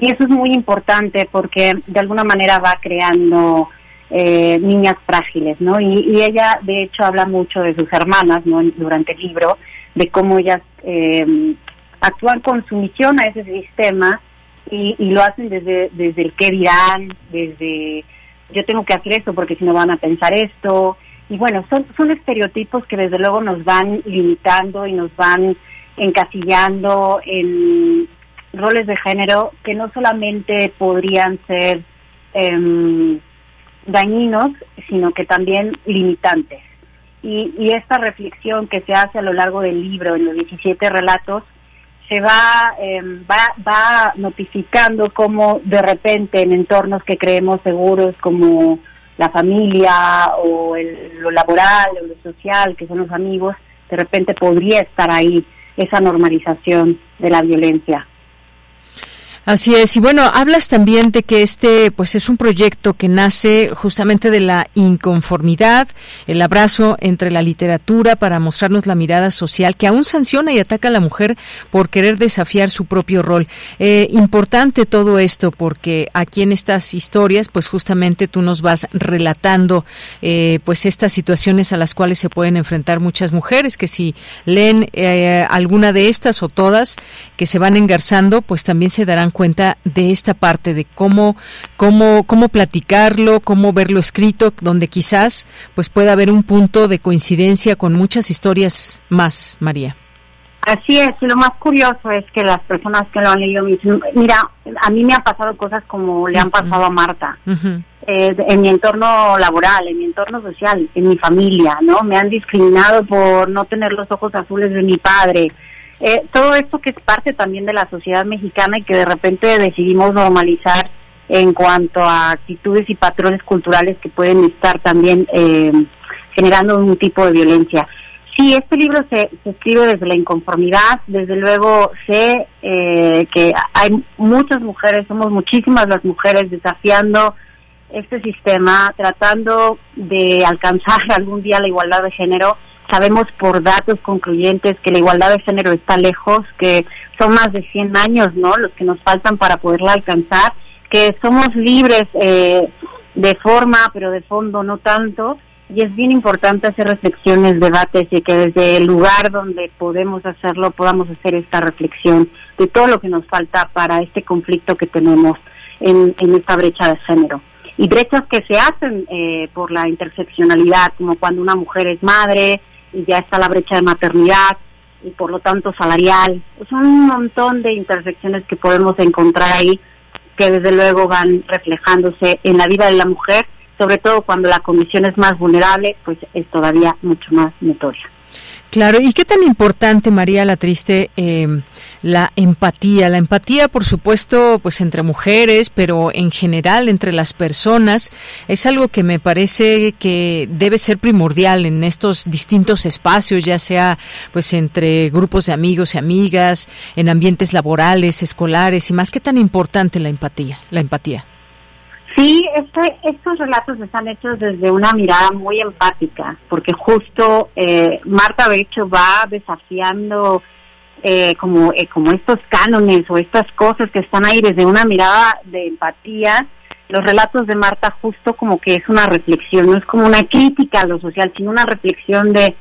Y eso es muy importante porque de alguna manera va creando eh, niñas frágiles, ¿no? Y, ella, de hecho, habla mucho de sus hermanas, ¿no? Durante el libro, de cómo ellas eh, actúan con sumisión a ese sistema y, y lo hacen desde, desde el qué dirán, desde yo tengo que hacer esto porque si no van a pensar esto. Y bueno, son, son estereotipos que desde luego nos van limitando y nos van encasillando en roles de género que no solamente podrían ser em, dañinos, sino que también limitantes. Y, y esta reflexión que se hace a lo largo del libro, en los 17 relatos, se va, em, va, va notificando cómo de repente en entornos que creemos seguros como la familia o el, lo laboral o lo social, que son los amigos, de repente podría estar ahí esa normalización de la violencia. Así es, y bueno, hablas también de que este pues es un proyecto que nace justamente de la inconformidad, el abrazo entre la literatura para mostrarnos la mirada social que aún sanciona y ataca a la mujer por querer desafiar su propio rol. Eh, importante todo esto porque aquí en estas historias pues justamente tú nos vas relatando eh, pues estas situaciones a las cuales se pueden enfrentar muchas mujeres que si leen eh, alguna de estas o todas que se van engarzando pues también se darán cuenta de esta parte de cómo cómo cómo platicarlo, cómo verlo escrito, donde quizás pues pueda haber un punto de coincidencia con muchas historias más, María. Así es, y lo más curioso es que las personas que lo han leído me dicen, mira, a mí me han pasado cosas como le han pasado a Marta, eh, en mi entorno laboral, en mi entorno social, en mi familia, ¿no? Me han discriminado por no tener los ojos azules de mi padre. Eh, todo esto que es parte también de la sociedad mexicana y que de repente decidimos normalizar en cuanto a actitudes y patrones culturales que pueden estar también eh, generando un tipo de violencia. Sí, este libro se, escribe desde la inconformidad. Desde luego sé eh, que hay muchas mujeres, somos muchísimas las mujeres desafiando este sistema, tratando de alcanzar algún día la igualdad de género. Sabemos por datos concluyentes que la igualdad de género está lejos, que son más de 100 años, ¿no? Los que nos faltan para poderla alcanzar, que somos libres eh, de forma, pero de fondo no tanto y es bien importante hacer reflexiones, debates y que desde el lugar donde podemos hacerlo podamos hacer esta reflexión de todo lo que nos falta para este conflicto que tenemos en, esta brecha de género. Y brechas que se hacen eh, por la interseccionalidad, como cuando una mujer es madre y ya está la brecha de maternidad y por lo tanto salarial. Son un montón de intersecciones que podemos encontrar ahí que desde luego van reflejándose en la vida de la mujer sobre todo cuando la condición es más vulnerable, pues es todavía mucho más notoria. Claro, ¿y qué tan importante, María la Triste, em, la empatía? La empatía, por supuesto, pues entre mujeres, pero en general entre las personas, es algo que me parece que debe ser primordial en estos distintos espacios, ya sea pues entre grupos de amigos y amigas, en ambientes laborales, escolares y más. ¿Qué tan importante la empatía? La empatía. Sí, este, estos relatos están hechos desde una mirada muy empática, porque justo eh, Marta Becho va desafiando eh, como, eh, como estos cánones o estas cosas que están ahí desde una mirada de empatía. Los relatos de Marta justo como que es una reflexión, no es como una crítica a lo social, sino una reflexión de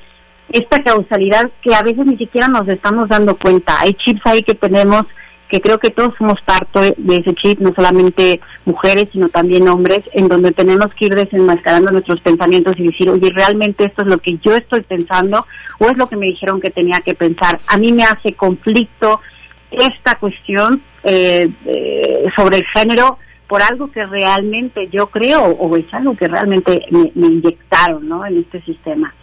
esta causalidad que a veces ni siquiera nos estamos dando cuenta. Hay chips ahí que tenemos que creo que todos somos parte de ese chip, no solamente mujeres, sino también hombres, en donde tenemos que ir desenmascarando nuestros pensamientos y decir, oye, realmente esto es lo que yo estoy pensando o es lo que me dijeron que tenía que pensar. A mí me hace conflicto esta cuestión eh, sobre el género por algo que realmente yo creo o es algo que realmente me, me inyectaron ¿no? en este sistema.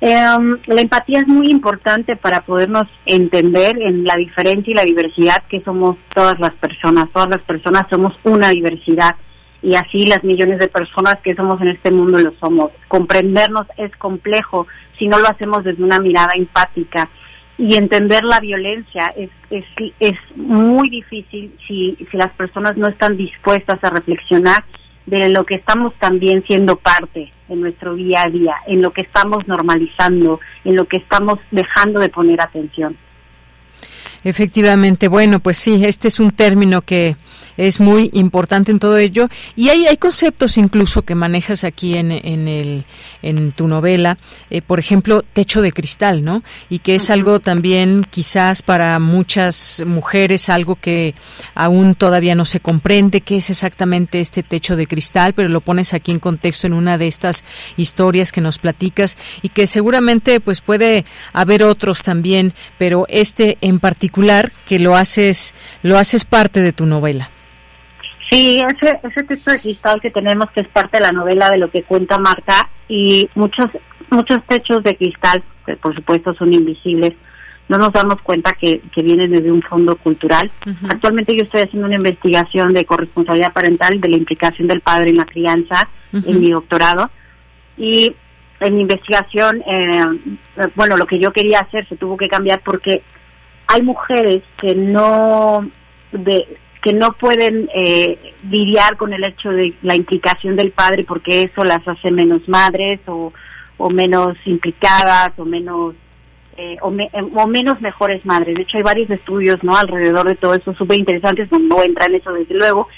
Em, la empatía es muy importante para podernos entender en la diferencia y la diversidad que somos todas las personas. Todas las personas somos una diversidad y así las millones de personas que somos en este mundo lo somos. Comprendernos es complejo si no lo hacemos desde una mirada empática y entender la violencia es, es, es muy difícil si, si las personas no están dispuestas a reflexionar de lo que estamos también siendo parte en nuestro día a día, en lo que estamos normalizando, en lo que estamos dejando de poner atención. Efectivamente, bueno, pues sí, este es un término que es muy importante en todo ello y hay, hay conceptos incluso que manejas aquí en, en, el, en tu novela, eh, por ejemplo, techo de cristal, ¿no? Y que es algo también quizás para muchas mujeres algo que aún todavía no se comprende qué es exactamente este techo de cristal, pero lo pones aquí en contexto en una de estas historias que nos platicas y que seguramente pues puede haber otros también, pero este en particular que lo haces, lo haces parte de tu novela. Sí, ese, ese texto de cristal que tenemos que es parte de la novela de lo que cuenta Marta y muchos muchos techos de cristal, que por supuesto son invisibles, no nos damos cuenta que, que vienen desde un fondo cultural. Actualmente yo estoy haciendo una investigación de corresponsabilidad parental de la implicación del padre en la crianza en mi doctorado y en mi investigación, eh, bueno, lo que yo quería hacer se tuvo que cambiar porque hay mujeres que no de, que no pueden eh, lidiar con el hecho de la implicación del padre porque eso las hace menos madres o, o menos implicadas o menos eh, o, o, menos mejores madres. De hecho, hay varios estudios no alrededor de todo eso súper interesantes, no entra en eso desde luego,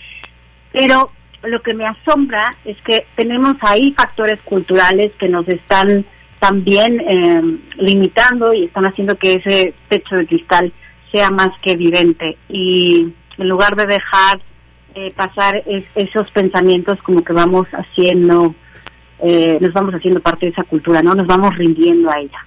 pero lo que me asombra es que tenemos ahí factores culturales que nos están también eh, limitando y están haciendo que ese techo de cristal sea más que evidente y en lugar de dejar eh, pasar esos pensamientos como que vamos haciendo, eh, nos vamos haciendo parte de esa cultura, ¿no? Nos vamos rindiendo a ella.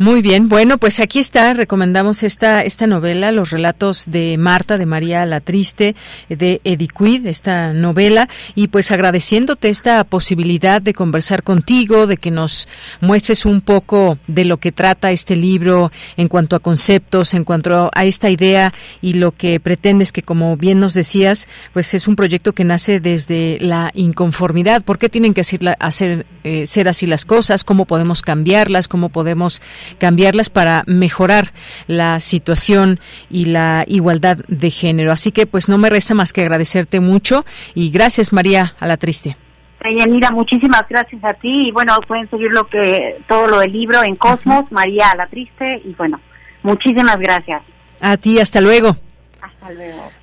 Muy bien, bueno, pues aquí está, recomendamos esta esta novela, los relatos de Marta, de María la Triste, de Ediquid, esta novela, y pues agradeciéndote esta posibilidad de conversar contigo, de que nos muestres un poco de lo que trata este libro en cuanto a conceptos, en cuanto a esta idea y lo que pretendes que, como bien nos decías, pues es un proyecto que nace desde la inconformidad. ¿Por qué tienen que hacer, hacer eh, ser así las cosas? ¿Cómo podemos cambiarlas? ¿Cómo podemos cambiarlas para mejorar la situación y la igualdad de género. Así que pues no me resta más que agradecerte mucho y gracias María a la triste. Mira, muchísimas gracias a ti y bueno, pueden seguir lo que todo lo del libro en Cosmos, María a la triste y bueno, muchísimas gracias. A ti, hasta luego.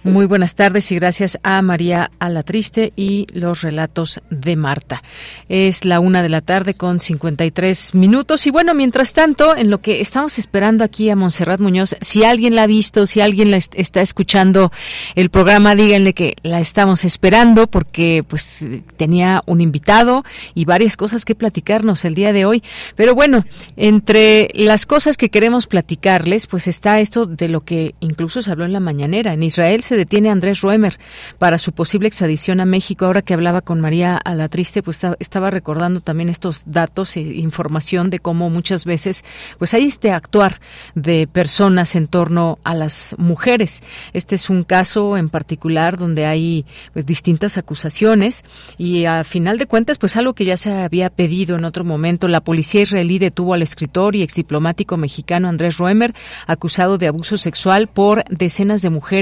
Muy buenas tardes y gracias a María Alatriste y los relatos de Marta. Es la una de la tarde con 53 minutos y bueno, mientras tanto, en lo que estamos esperando aquí a Montserrat Muñoz, si alguien la ha visto, si alguien la está escuchando el programa, díganle que la estamos esperando porque pues tenía un invitado y varias cosas que platicarnos el día de hoy. Pero bueno, entre las cosas que queremos platicarles, pues está esto de lo que incluso se habló en la mañanera en Israel se detiene Andrés Roemer para su posible extradición a México. Ahora que hablaba con María Alatriste, pues estaba recordando también estos datos e información de cómo muchas veces pues hay este actuar de personas en torno a las mujeres. Este es un caso en particular donde hay pues, distintas acusaciones y a final de cuentas pues algo que ya se había pedido en otro momento. La policía israelí detuvo al escritor y exdiplomático mexicano Andrés Roemer acusado de abuso sexual por decenas de mujeres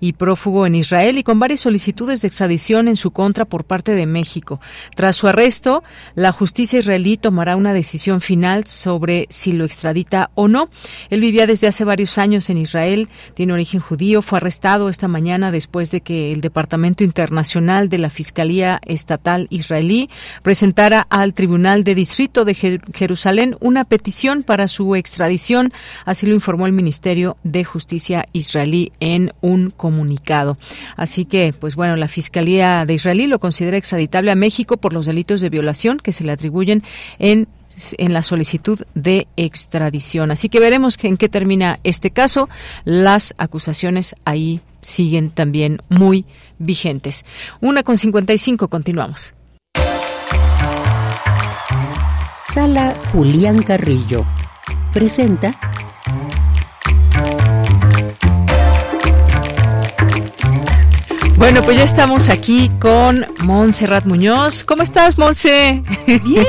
y prófugo en Israel y con varias solicitudes de extradición en su contra por parte de México. Tras su arresto, la justicia israelí tomará una decisión final sobre si lo extradita o no. Él vivía desde hace varios años en Israel, tiene origen judío, fue arrestado esta mañana después de que el Departamento Internacional de la Fiscalía Estatal israelí presentara al Tribunal de Distrito de Jerusalén una petición para su extradición, así lo informó el Ministerio de Justicia israelí en un comunicado. Así que, pues bueno, la Fiscalía de Israelí lo considera extraditable a México por los delitos de violación que se le atribuyen en en la solicitud de extradición. Así que veremos en qué termina este caso. Las acusaciones ahí siguen también muy vigentes. Una con 55, continuamos. Sala Julián Carrillo presenta Bueno, pues ya estamos aquí con Montserrat Muñoz. ¿Cómo estás, Monse? Bien,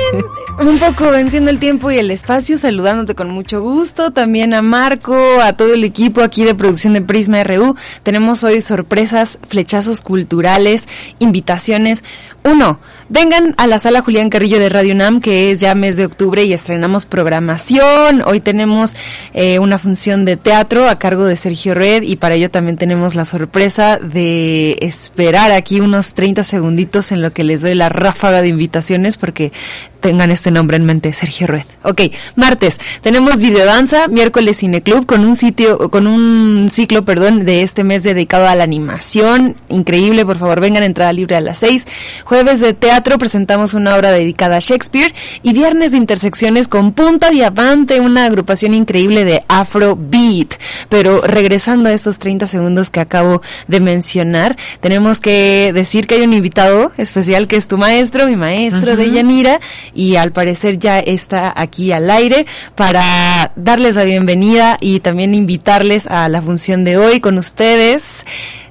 un poco venciendo el tiempo y el espacio, saludándote con mucho gusto. También a Marco, a todo el equipo aquí de producción de Prisma RU. Tenemos hoy sorpresas, flechazos culturales, invitaciones. Uno, vengan a la sala Julián Carrillo de Radio Nam, que es ya mes de octubre y estrenamos programación. Hoy tenemos eh, una función de teatro a cargo de Sergio Red y para ello también tenemos la sorpresa de esperar aquí unos 30 segunditos en lo que les doy la ráfaga de invitaciones porque tengan este nombre en mente, Sergio Red. Ok, martes tenemos videodanza, miércoles cineclub con un sitio, con un ciclo, perdón, de este mes dedicado a la animación, increíble, por favor vengan, entrada libre a las 6. Jueves de teatro presentamos una obra dedicada a Shakespeare y viernes de intersecciones con Punta Diamante, una agrupación increíble de Afrobeat. Pero regresando a estos 30 segundos que acabo de mencionar, tenemos que decir que hay un invitado especial que es tu maestro, mi maestro de Yanira y al parecer ya está aquí al aire para darles la bienvenida y también invitarles a la función de hoy con ustedes.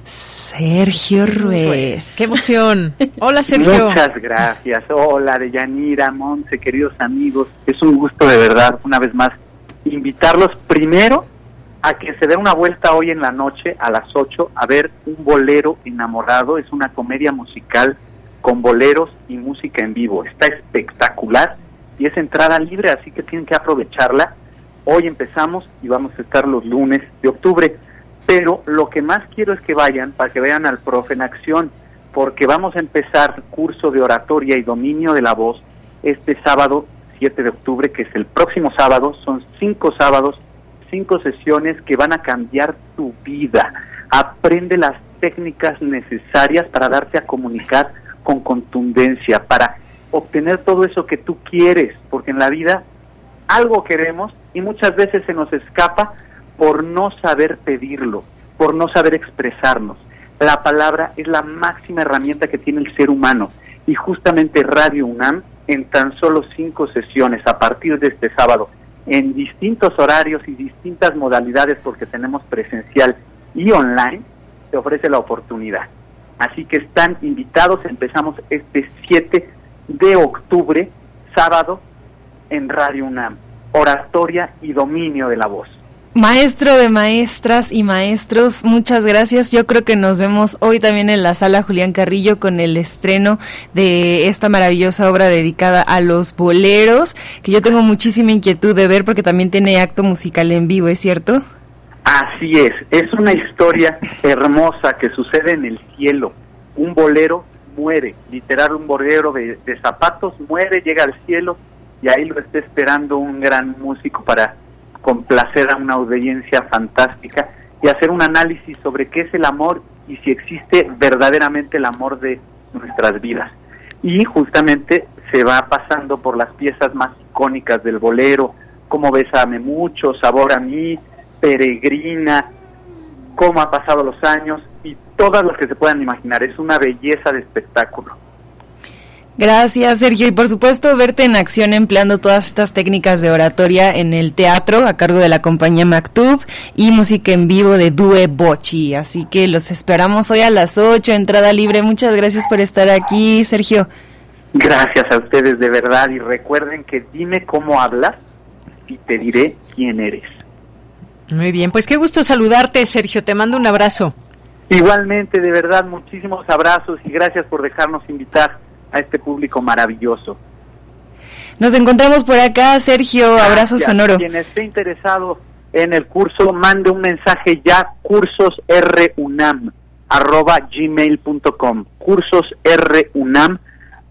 Sergio Ruiz. ¡Qué emoción! Hola, Sergio. Muchas gracias. Hola, Deyanira, Monse, queridos amigos. Es un gusto de verdad, una vez más, invitarlos primero a que se den una vuelta hoy en la noche a las 8 a ver Un Bolero Enamorado. Es una comedia musical con boleros y música en vivo. Está espectacular y es entrada libre, así que tienen que aprovecharla. Hoy empezamos y vamos a estar los lunes de octubre. Pero lo que más quiero es que vayan para que vean al profe en acción, porque vamos a empezar curso de oratoria y dominio de la voz este sábado 7 de octubre, que es el próximo sábado. Son cinco sábados, cinco sesiones que van a cambiar tu vida. Aprende las técnicas necesarias para darte a comunicar con contundencia, para obtener todo eso que tú quieres, porque en la vida algo queremos y muchas veces se nos escapa por no saber pedirlo, por no saber expresarnos. La palabra es la máxima herramienta que tiene el ser humano y justamente Radio UNAM en tan solo cinco sesiones a partir de este sábado, en distintos horarios y distintas modalidades porque tenemos presencial y online, te ofrece la oportunidad. Así que están invitados, empezamos este 7 de octubre, sábado, en Radio UNAM, oratoria y dominio de la voz. Maestro de maestras y maestros, muchas gracias. Yo creo que nos vemos hoy también en la sala Julián Carrillo con el estreno de esta maravillosa obra dedicada a los boleros, que yo tengo muchísima inquietud de ver porque también tiene acto musical en vivo, ¿es cierto? Así es, es una historia hermosa que sucede en el cielo. Un bolero muere, literal un bolero de, de zapatos muere, llega al cielo y ahí lo está esperando un gran músico para complacer a una audiencia fantástica y hacer un análisis sobre qué es el amor y si existe verdaderamente el amor de nuestras vidas. Y justamente se va pasando por las piezas más icónicas del bolero, como Bésame mucho, Sabor a mí, Peregrina, cómo ha pasado los años y todas las que se puedan imaginar. Es una belleza de espectáculo. Gracias, Sergio. Y por supuesto, verte en acción empleando todas estas técnicas de oratoria en el teatro a cargo de la compañía Mactub y música en vivo de Due Bochi. Así que los esperamos hoy a las 8, entrada libre. Muchas gracias por estar aquí, Sergio. Gracias a ustedes de verdad y recuerden que dime cómo hablas y te diré quién eres. Muy bien, pues qué gusto saludarte, Sergio. Te mando un abrazo. Igualmente, de verdad, muchísimos abrazos y gracias por dejarnos invitar a este público maravilloso. Nos encontramos por acá, Sergio. Abrazo sonoro. Quien esté interesado en el curso, mande un mensaje ya, cursosrunam arroba gmail.com, cursosrunam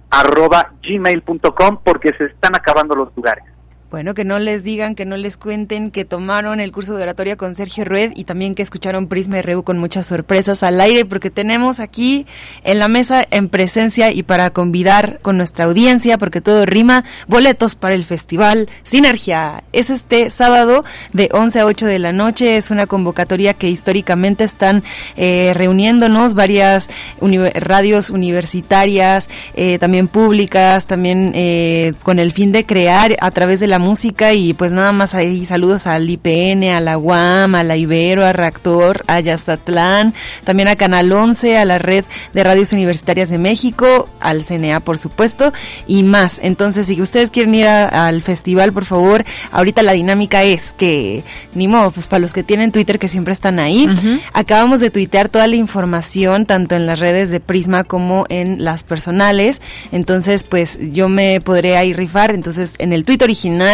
arroba gmail.com porque se están acabando los lugares. Bueno, que no les digan, que no les cuenten que tomaron el curso de oratoria con Sergio Rued y también que escucharon Prisma RU con muchas sorpresas al aire, porque tenemos aquí en la mesa en presencia y para convidar con nuestra audiencia, porque todo rima, boletos para el festival Sinergia. Es este sábado de 11 a 8 de la noche, es una convocatoria que históricamente están eh, reuniéndonos varias radios universitarias, eh, también públicas, también eh, con el fin de crear a través de la música y pues nada más ahí saludos al IPN, a la UAM, a la Ibero, a Reactor, a Yazatlán, también a Canal 11, a la Red de Radios Universitarias de México, al CNA por supuesto y más. Entonces si ustedes quieren ir al festival por favor, ahorita la dinámica es que ni modo, pues para los que tienen Twitter que siempre están ahí, acabamos de tuitear toda la información tanto en las redes de Prisma como en las personales, entonces pues yo me podré ahí rifar, entonces en el tweet original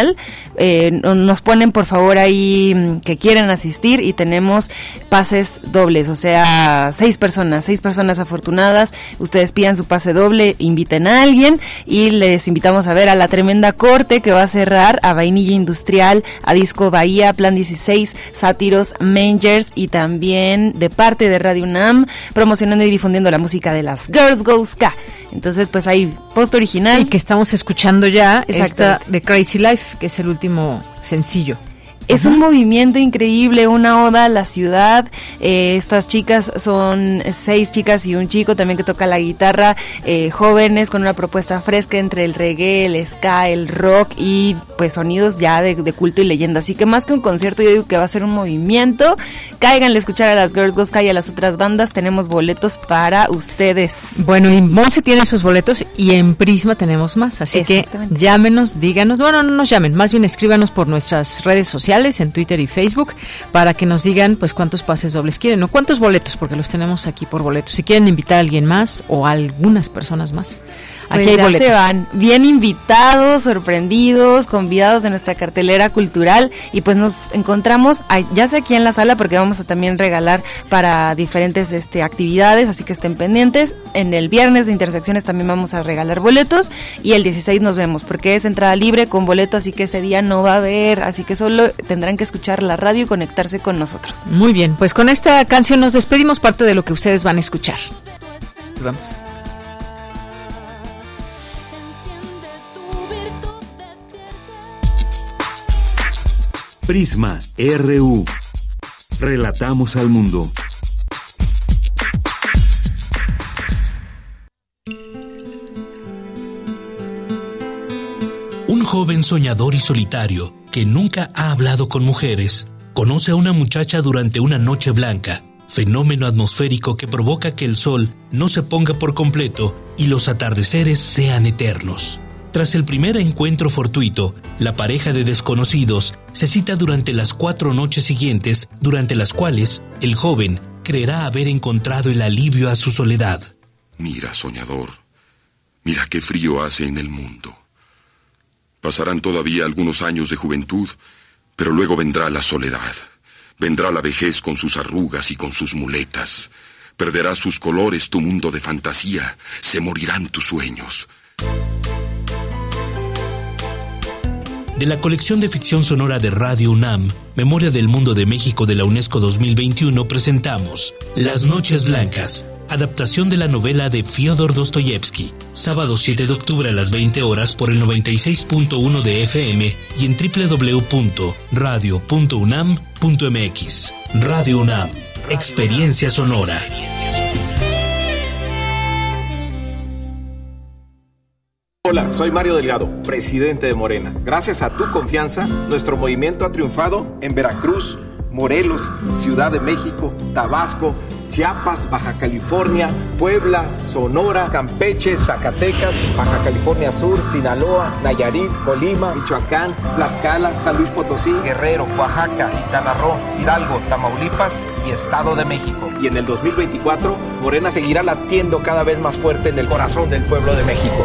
eh, nos ponen por favor ahí mm, que quieren asistir y tenemos pases dobles, o sea, seis personas, seis personas afortunadas. Ustedes pidan su pase doble, inviten a alguien y les invitamos a ver a la tremenda corte que va a cerrar a Vainilla Industrial, a Disco Bahía, Plan 16, Sátiros, Mangers y también de parte de Radio UNAM promocionando y difundiendo la música de las Girls Go Ska. Entonces, pues ahí, post original. Y que estamos escuchando ya esta de Crazy Life que es el último sencillo. Es un movimiento increíble, una oda a la ciudad. Eh, estas chicas son seis chicas y un chico también que toca la guitarra, eh, jóvenes con una propuesta fresca entre el reggae, el ska, el rock y pues sonidos ya de, culto y leyenda. Así que más que un concierto, yo digo que va a ser un movimiento. Cáiganle a escuchar a las Girls Go Sky y a las otras bandas. Tenemos boletos para ustedes. Bueno, y Monse tiene sus boletos y en Prisma tenemos más. Así que llámenos, díganos. Bueno, no nos llamen, más bien escríbanos por nuestras redes sociales en Twitter y Facebook para que nos digan pues cuántos pases dobles quieren o cuántos boletos porque los tenemos aquí por boletos. Si quieren invitar a alguien más o a algunas personas más. Aquí pues ya se van bien invitados, sorprendidos, convidados de nuestra cartelera cultural y pues nos encontramos ya sea aquí en la sala porque vamos a también regalar para diferentes este, actividades, así que estén pendientes. En el viernes de Intersecciones también vamos a regalar boletos y el 16 nos vemos porque es entrada libre con boleto, así que ese día no va a haber, así que solo tendrán que escuchar la radio y conectarse con nosotros. Muy bien, pues con esta canción nos despedimos parte de lo que ustedes van a escuchar. Vamos. Prisma RU. Relatamos al mundo. Un joven soñador y solitario que nunca ha hablado con mujeres conoce a una muchacha durante una noche blanca, fenómeno atmosférico que provoca que el sol no se ponga por completo y los atardeceres sean eternos. Tras el primer encuentro fortuito, la pareja de desconocidos se cita durante las cuatro noches siguientes, durante las cuales el joven creerá haber encontrado el alivio a su soledad. Mira, soñador, mira qué frío hace en el mundo. Pasarán todavía algunos años de juventud, pero luego vendrá la soledad. Vendrá la vejez con sus arrugas y con sus muletas. Perderá sus colores tu mundo de fantasía. Se morirán tus sueños. De la colección de ficción sonora de Radio UNAM, Memoria del Mundo de México de la UNESCO 2021, presentamos Las Noches Blancas, adaptación de la novela de Fyodor Dostoyevsky, sábado 7 de octubre a las 20 horas por el 96.1 de FM y en www.radio.unam.mx. Radio UNAM, experiencia sonora. Hola, soy Mario Delgado, presidente de Morena. Gracias a tu confianza, nuestro movimiento ha triunfado en Veracruz, Morelos, Ciudad de México, Tabasco, Chiapas, Baja California, Puebla, Sonora, Campeche, Zacatecas, Baja California Sur, Sinaloa, Nayarit, Colima, Michoacán, Tlaxcala, San Luis Potosí, Guerrero, Oaxaca, Quintana Hidalgo, Tamaulipas y Estado de México. Y en el 2024, Morena seguirá latiendo cada vez más fuerte en el corazón del pueblo de México.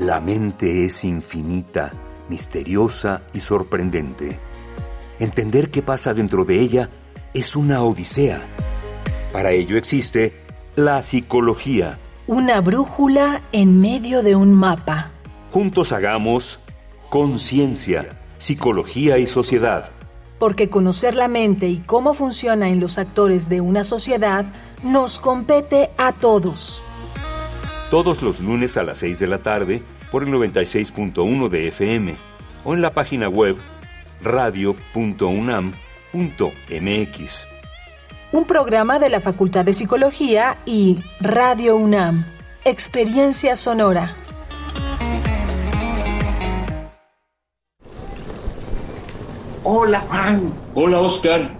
La mente es infinita, misteriosa y sorprendente. Entender qué pasa dentro de ella es una odisea. Para ello existe la psicología. Una brújula en medio de un mapa. Juntos hagamos conciencia, psicología y sociedad. Porque conocer la mente y cómo funciona en los actores de una sociedad nos compete a todos todos los lunes a las 6 de la tarde por el 96.1 de FM o en la página web radio.unam.mx. Un programa de la Facultad de Psicología y Radio UNAM. Experiencia sonora. Hola Juan. Hola Oscar.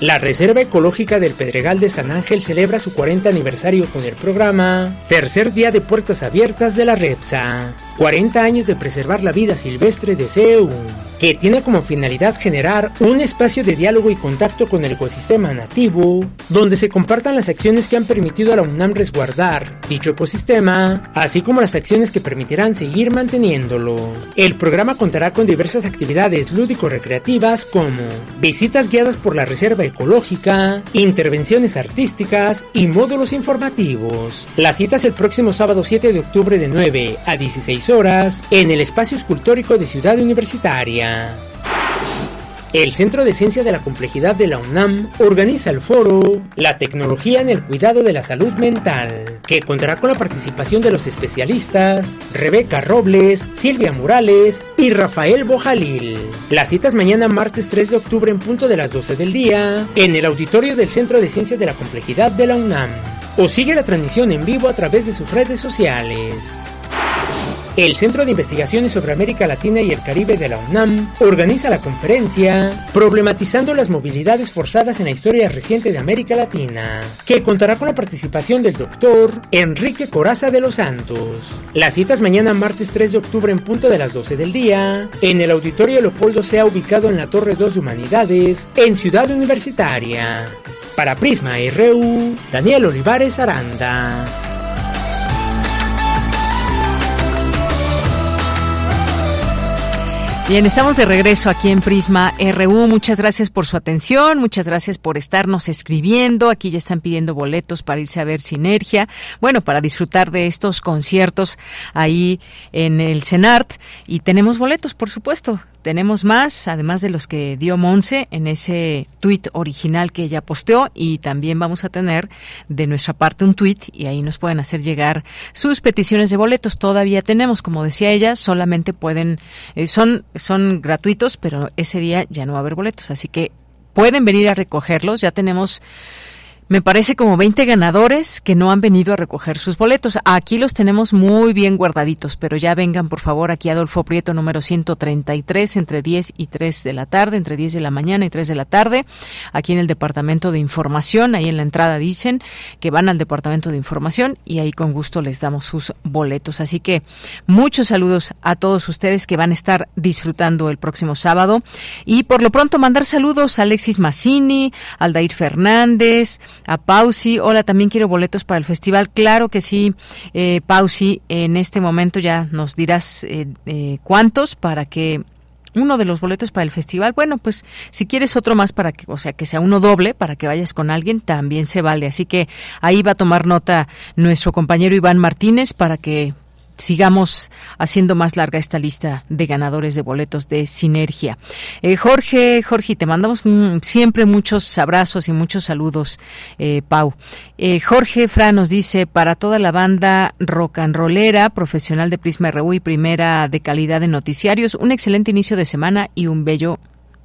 La Reserva Ecológica del Pedregal de San Ángel celebra su 40 aniversario con el programa Tercer Día de Puertas Abiertas de la REPSA. 40 años de preservar la vida silvestre de CEU. Que tiene como finalidad generar un espacio de diálogo y contacto con el ecosistema nativo, donde se compartan las acciones que han permitido a la UNAM resguardar dicho ecosistema, así como las acciones que permitirán seguir manteniéndolo. El programa contará con diversas actividades lúdico-recreativas como visitas guiadas por la Reserva Ecológica, intervenciones artísticas y módulos informativos. La cita es el próximo sábado 7 de octubre de 9 a 16 horas en el Espacio Escultórico de Ciudad Universitaria. El Centro de Ciencia de la Complejidad de la UNAM organiza el foro La tecnología en el cuidado de la salud mental, que contará con la participación de los especialistas Rebeca Robles, Silvia Morales y Rafael Bojalil. Las citas mañana martes 3 de octubre en punto de las 12 del día en el auditorio del Centro de Ciencias de la Complejidad de la UNAM. O sigue la transmisión en vivo a través de sus redes sociales. El Centro de Investigaciones sobre América Latina y el Caribe de la UNAM organiza la conferencia Problematizando las movilidades forzadas en la historia reciente de América Latina, que contará con la participación del doctor Enrique Coraza de los Santos. Las citas mañana martes 3 de octubre en punto de las 12 del día, en el Auditorio Leopoldo sea ubicado en la Torre 2 de Humanidades, en Ciudad Universitaria. Para Prisma RU, Daniel Olivares Aranda. Bien, estamos de regreso aquí en Prisma RU. Muchas gracias por su atención, muchas gracias por estarnos escribiendo. Aquí ya están pidiendo boletos para irse a ver Sinergia. Bueno, para disfrutar de estos conciertos ahí en el CENART. Y tenemos boletos, por supuesto. Tenemos más, además de los que dio Monse en ese tuit original que ella posteó y también vamos a tener de nuestra parte un tuit y ahí nos pueden hacer llegar sus peticiones de boletos. Todavía tenemos, como decía ella, solamente pueden, eh, son, son gratuitos, pero ese día ya no va a haber boletos, así que pueden venir a recogerlos. Ya tenemos me parece como 20 ganadores que no han venido a recoger sus boletos. Aquí los tenemos muy bien guardaditos, pero ya vengan por favor aquí a Adolfo Prieto número 133 entre 10 y 3 de la tarde, entre 10 de la mañana y 3 de la tarde, aquí en el Departamento de Información, ahí en la entrada dicen que van al Departamento de Información y ahí con gusto les damos sus boletos. Así que muchos saludos a todos ustedes que van a estar disfrutando el próximo sábado y por lo pronto mandar saludos a Alexis Massini, Aldair Fernández, a Pausi. Hola, también quiero boletos para el festival. Claro que sí, eh, Pausi, en este momento ya nos dirás eh, eh, cuántos para que uno de los boletos para el festival. Bueno, pues si quieres otro más para que, o sea, que sea uno doble para que vayas con alguien, también se vale. Así que ahí va a tomar nota nuestro compañero Iván Martínez para que sigamos haciendo más larga esta lista de ganadores de boletos de Sinergia. Eh, Jorge, Jorge, te mandamos siempre muchos abrazos y muchos saludos, eh, Pau. Eh, Jorge Fra nos dice, para toda la banda rock and rollera, profesional de Prisma RU y primera de calidad de noticiarios, un excelente inicio de semana y un bello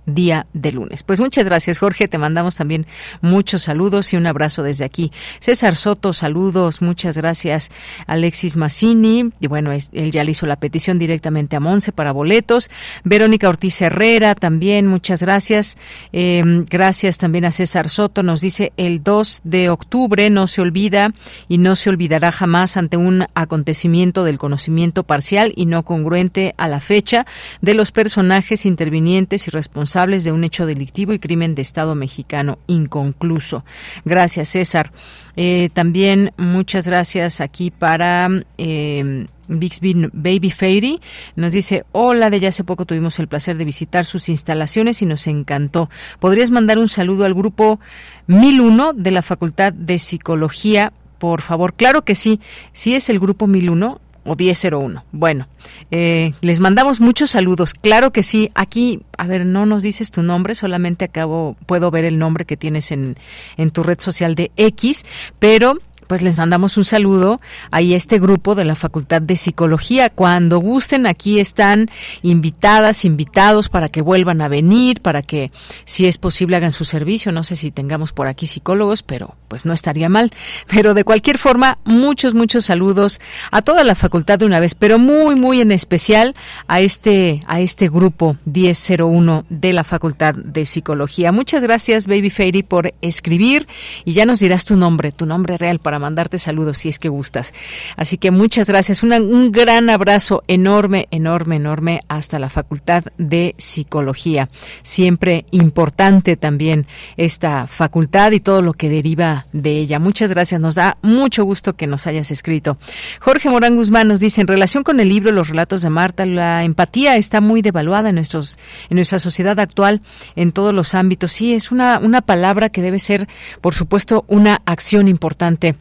día de lunes. Pues muchas gracias, Jorge. Te mandamos también muchos saludos y un abrazo desde aquí. César Soto, saludos. Muchas gracias, Alexis Massini. Y bueno, él ya le hizo la petición directamente a Monse para boletos. Verónica Ortiz Herrera, también muchas gracias. Em, gracias también a César Soto. Nos dice el 2 de octubre no se olvida y no se olvidará jamás ante un acontecimiento del conocimiento parcial y no congruente a la fecha de los personajes intervinientes y responsables de un hecho delictivo y crimen de Estado mexicano inconcluso. Gracias, César. Eh, también muchas gracias aquí para eh, Bixby Baby Fairy. Nos dice, hola, de ya hace poco tuvimos el placer de visitar sus instalaciones y nos encantó. ¿Podrías mandar un saludo al grupo 1001 de la Facultad de Psicología? Por favor, claro que sí. Si es el grupo 1001, o 1001. Bueno, eh, les mandamos muchos saludos. Claro que sí. Aquí, a ver, no nos dices tu nombre, solamente acabo, puedo ver el nombre que tienes en, en tu red social de X, pero pues les mandamos un saludo a este grupo de la Facultad de Psicología. Cuando gusten, aquí están invitadas, invitados para que vuelvan a venir, para que, si es posible, hagan su servicio. No sé si tengamos por aquí psicólogos, pero pues no estaría mal. Pero de cualquier forma, muchos, muchos saludos a toda la facultad de una vez, pero muy, muy en especial a este, a este grupo 1001 de la Facultad de Psicología. Muchas gracias, Baby Fairy, por escribir y ya nos dirás tu nombre, tu nombre real para mandarte saludos si es que gustas. Así que muchas gracias. un gran abrazo enorme, enorme, enorme hasta la Facultad de Psicología. Siempre importante también esta facultad y todo lo que deriva de ella. Muchas gracias. Nos da mucho gusto que nos hayas escrito. Jorge Morán Guzmán nos dice, en relación con el libro Los relatos de Marta, la empatía está muy devaluada en, nuestros, en nuestra sociedad actual en todos los ámbitos. Sí, es una, una palabra que debe ser, por supuesto, una acción importante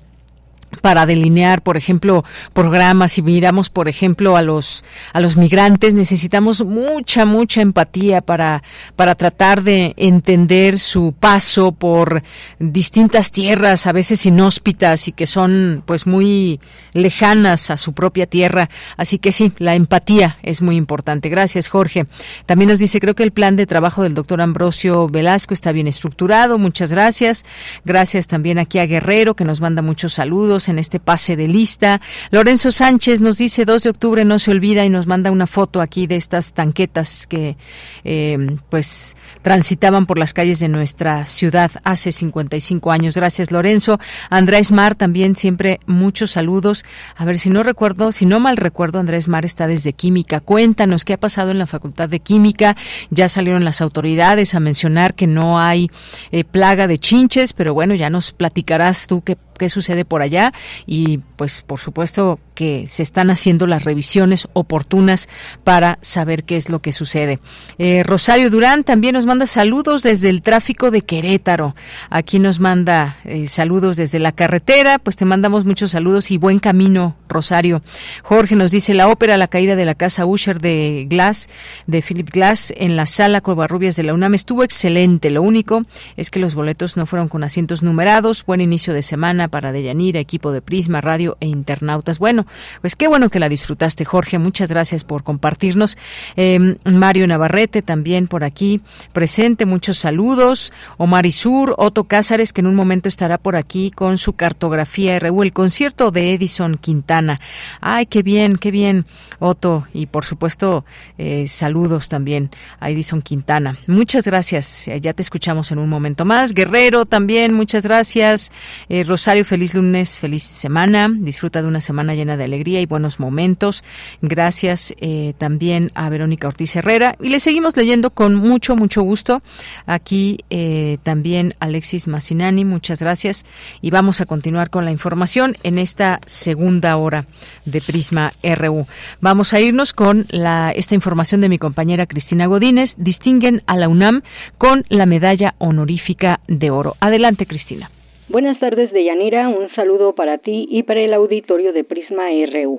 para delinear, por ejemplo, programas. Si miramos, por ejemplo, a los a los migrantes, necesitamos mucha mucha empatía para para tratar de entender su paso por distintas tierras, a veces inhóspitas y que son pues muy lejanas a su propia tierra. Así que sí, la empatía es muy importante. Gracias, Jorge. También nos dice, creo que el plan de trabajo del doctor Ambrosio Velasco está bien estructurado. Muchas gracias. Gracias también aquí a Guerrero que nos manda muchos saludos en este pase de lista. Lorenzo Sánchez nos dice 2 de octubre no se olvida y nos manda una foto aquí de estas tanquetas que eh, pues transitaban por las calles de nuestra ciudad hace 55 años. Gracias Lorenzo. Andrés Mar también siempre muchos saludos. A ver si no recuerdo, si no mal recuerdo, Andrés Mar está desde Química. Cuéntanos qué ha pasado en la Facultad de Química. Ya salieron las autoridades a mencionar que no hay eh, plaga de chinches, pero bueno, ya nos platicarás tú qué qué sucede por allá y pues por supuesto que se están haciendo las revisiones oportunas para saber qué es lo que sucede. Eh, Rosario Durán también nos manda saludos desde el tráfico de Querétaro. Aquí nos manda eh, saludos desde la carretera, pues te mandamos muchos saludos y buen camino, Rosario. Jorge nos dice la ópera La caída de la casa Usher de Glass, de Philip Glass, en la sala Covarrubias de la UNAM estuvo excelente. Lo único es que los boletos no fueron con asientos numerados. Buen inicio de semana para Deyanira, equipo de Prisma, Radio e internautas. Bueno, pues qué bueno que la disfrutaste, Jorge. Muchas gracias por compartirnos. Em, Mario Navarrete también por aquí presente. Muchos saludos. Omar Isur, Otto Cázares, que en un momento estará por aquí con su cartografía RU, el concierto de Edison Quintana. Ay, qué bien, qué bien, Otto. Y por supuesto, eh, saludos también a Edison Quintana. Muchas gracias. Ya te escuchamos en un momento más. Guerrero también, muchas gracias. Eh, Rosario feliz lunes, feliz semana. Disfruta de una semana llena de alegría y buenos momentos. Gracias eh, también a Verónica Ortiz Herrera. Y le seguimos leyendo con mucho, mucho gusto. Aquí eh, también Alexis Massinani, muchas gracias. Y vamos a continuar con la información en esta segunda hora de Prisma RU. Vamos a irnos con la, esta información de mi compañera Cristina Godínez. Distinguen a la UNAM con la medalla honorífica de oro. Adelante, Cristina. Buenas tardes, Deyanira. Un saludo para ti y para el auditorio de Prisma RU.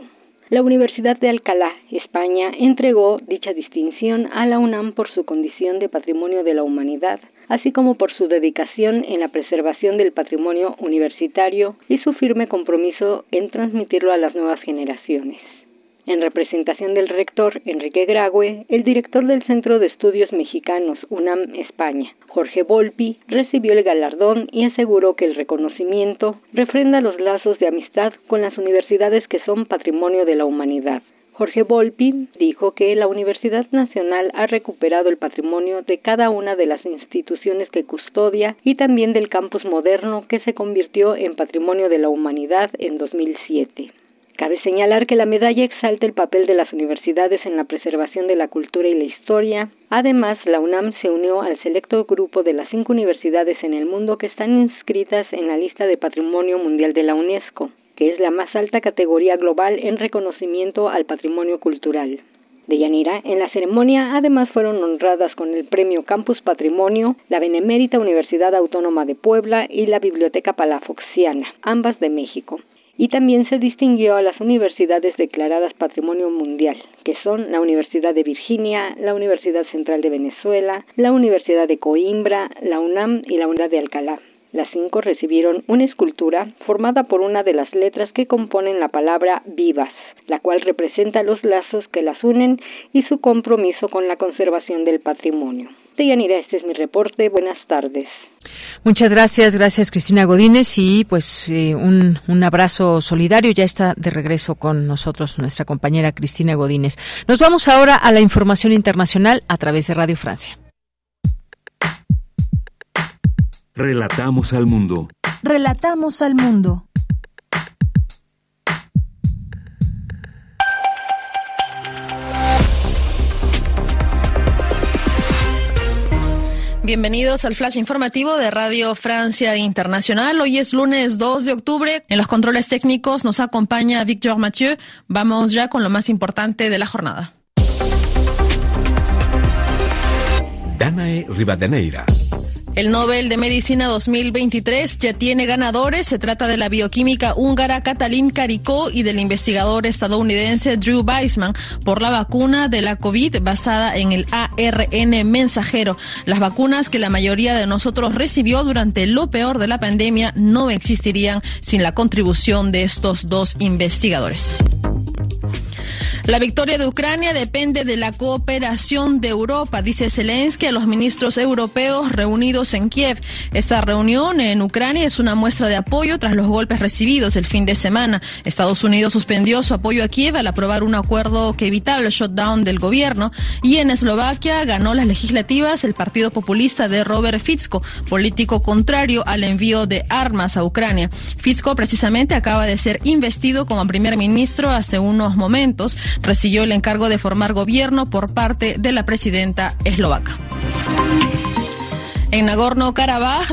La Universidad de Alcalá, España, entregó dicha distinción a la UNAM por su condición de Patrimonio de la Humanidad, así como por su dedicación en la preservación del patrimonio universitario y su firme compromiso en transmitirlo a las nuevas generaciones. En representación del rector Enrique Grague, el director del Centro de Estudios Mexicanos UNAM España, Jorge Volpi, recibió el galardón y aseguró que el reconocimiento refrenda los lazos de amistad con las universidades que son patrimonio de la humanidad. Jorge Volpi dijo que la Universidad Nacional ha recuperado el patrimonio de cada una de las instituciones que custodia y también del campus moderno que se convirtió en patrimonio de la humanidad en 2007. Cabe señalar que la medalla exalta el papel de las universidades en la preservación de la cultura y la historia. Además, la UNAM se unió al selecto grupo de las cinco universidades en el mundo que están inscritas en la lista de Patrimonio Mundial de la UNESCO, que es la más alta categoría global en reconocimiento al patrimonio cultural. De Yanira, en la ceremonia además fueron honradas con el premio Campus Patrimonio la Benemérita Universidad Autónoma de Puebla y la Biblioteca Palafoxiana, ambas de México y también se distinguió a las universidades declaradas Patrimonio Mundial, que son la Universidad de Virginia, la Universidad Central de Venezuela, la Universidad de Coimbra, la UNAM y la Universidad de Alcalá. Las cinco recibieron una escultura formada por una de las letras que componen la palabra vivas, la cual representa los lazos que las unen y su compromiso con la conservación del patrimonio. Deyanira, este es mi reporte. Buenas tardes. Muchas gracias, gracias Cristina Godínez y pues eh, un, un, abrazo solidario. Ya está de regreso con nosotros nuestra compañera Cristina Godínez. Nos vamos ahora a la información internacional a través de Radio Francia. Relatamos al mundo. Relatamos al mundo. Bienvenidos al flash informativo de Radio Francia Internacional. Hoy es lunes 2 de octubre. En los controles técnicos nos acompaña Victor Mathieu. Vamos ya con lo más importante de la jornada. Danae Rivadeneira. El Nobel de Medicina 2023 ya tiene ganadores. Se trata de la bioquímica húngara Katalin Karikó y del investigador estadounidense Drew Weissman por la vacuna de la COVID basada en el ARN mensajero. Las vacunas que la mayoría de nosotros recibió durante lo peor de la pandemia no existirían sin la contribución de estos dos investigadores. La victoria de Ucrania depende de la cooperación de Europa, dice Zelensky a los ministros europeos reunidos en Kiev. Esta reunión en Ucrania es una muestra de apoyo tras los golpes recibidos el fin de semana. Estados Unidos suspendió su apoyo a Kiev al aprobar un acuerdo que evitaba el shutdown del gobierno y en Eslovaquia ganó las legislativas el partido populista de Robert Fico, político contrario al envío de armas a Ucrania. Fico precisamente acaba de ser investido como primer ministro hace unos momentos recibió el encargo de formar gobierno por parte de la presidenta eslovaca. En Nagorno-Karabaj,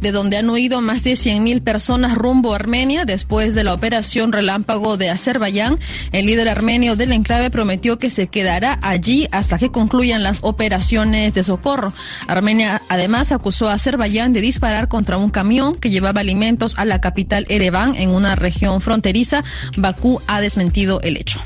de donde han huido más de 100.000 personas rumbo a Armenia después de la operación relámpago de Azerbaiyán, el líder armenio del enclave prometió que se quedará allí hasta que concluyan las operaciones de socorro. Armenia además acusó a Azerbaiyán de disparar contra un camión que llevaba alimentos a la capital Ereván en una región fronteriza. Bakú ha desmentido el hecho.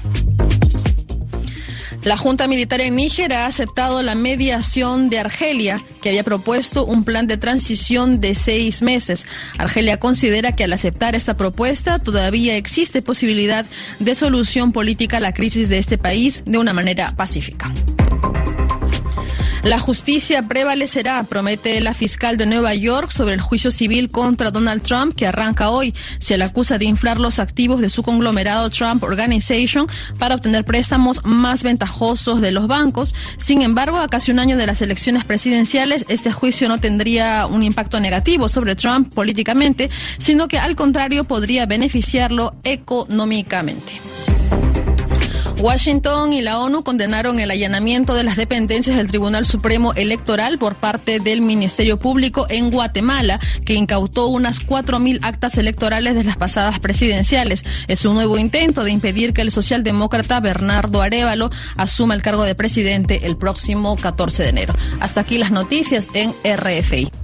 La Junta Militar en Níger ha aceptado la mediación de Argelia, que había propuesto un plan de transición de seis meses. Argelia considera que al aceptar esta propuesta todavía existe posibilidad de solución política a la crisis de este país de una manera pacífica. La justicia prevalecerá, promete la fiscal de Nueva York sobre el juicio civil contra Donald Trump que arranca hoy. Se le acusa de inflar los activos de su conglomerado Trump Organization para obtener préstamos más ventajosos de los bancos. Sin embargo, a casi un año de las elecciones presidenciales, este juicio no tendría un impacto negativo sobre Trump políticamente, sino que al contrario podría beneficiarlo económicamente. Washington y la ONU condenaron el allanamiento de las dependencias del Tribunal Supremo Electoral por parte del Ministerio Público en Guatemala, que incautó unas 4.000 actas electorales de las pasadas presidenciales. Es un nuevo intento de impedir que el socialdemócrata Bernardo Arevalo asuma el cargo de presidente el próximo 14 de enero. Hasta aquí las noticias en RFI.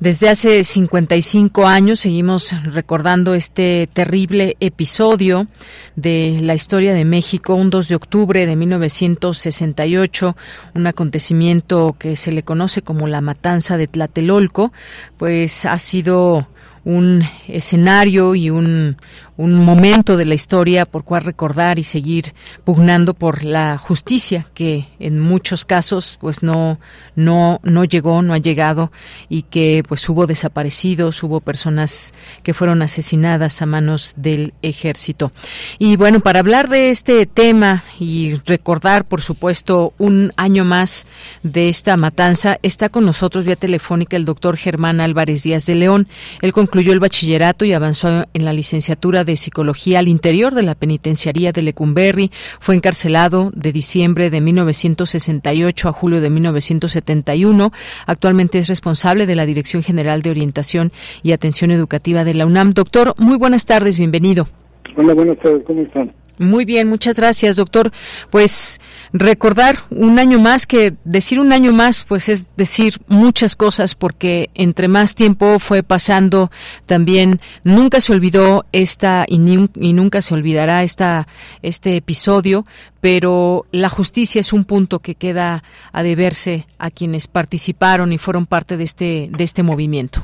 Desde hace 55 años seguimos recordando este terrible episodio de la historia de México, un 2 de octubre de 1968, un acontecimiento que se le conoce como la matanza de Tlatelolco, pues ha sido un escenario y un, un momento de la historia por cual recordar y seguir pugnando por la justicia que en muchos casos pues no no no llegó no ha llegado y que pues hubo desaparecidos hubo personas que fueron asesinadas a manos del ejército. Y bueno para hablar de este tema y recordar por supuesto un año más de esta matanza está con nosotros vía telefónica el doctor Germán Álvarez Díaz de León. Él concluyó el bachillerato y avanzó en la licenciatura de de Psicología al interior de la penitenciaría de Lecumberri. Fue encarcelado de diciembre de 1968 a julio de 1971. Actualmente es responsable de la Dirección General de Orientación y Atención Educativa de la UNAM. Doctor, muy buenas tardes, bienvenido. Hola, buenas tardes, ¿cómo están? Muy bien, muchas gracias, doctor. Pues recordar un año más, que decir un año más, pues es decir muchas cosas, porque entre más tiempo fue pasando, también nunca se olvidó esta y, y nunca se olvidará esta, este episodio, pero la justicia es un punto que queda a deberse a quienes participaron y fueron parte de este, de este movimiento.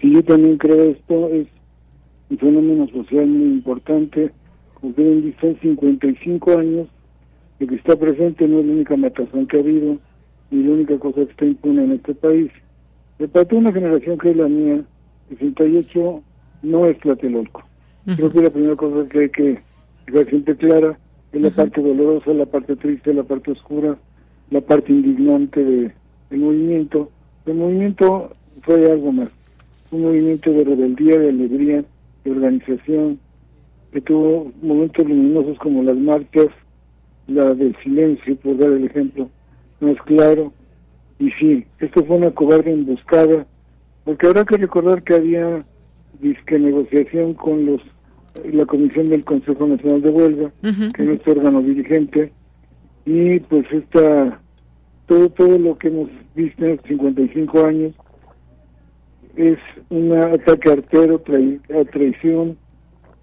Sí, yo también creo esto es un fenómeno social muy importante cumplen 55 años de que está presente, no es la única matazón que ha habido, ni la única cosa que está impune en este país. De parte de una generación que es la mía, 68 no es Tlatelolco. Creo que la primera cosa que hay que dejar siempre clara Es la parte dolorosa, la parte triste, la parte oscura, la parte indignante de, del movimiento. El movimiento fue algo más, un movimiento de rebeldía, de alegría, de organización, que tuvo momentos luminosos como las marchas, la del silencio, por dar el ejemplo más claro. Y sí, esto fue una cobarde emboscada, porque habrá que recordar que había disque negociación con los la comisión del Consejo Nacional de Huelga, que es nuestro órgano dirigente, y pues esta todo todo lo que hemos visto en estos 55 años es un ataque artero, a traición,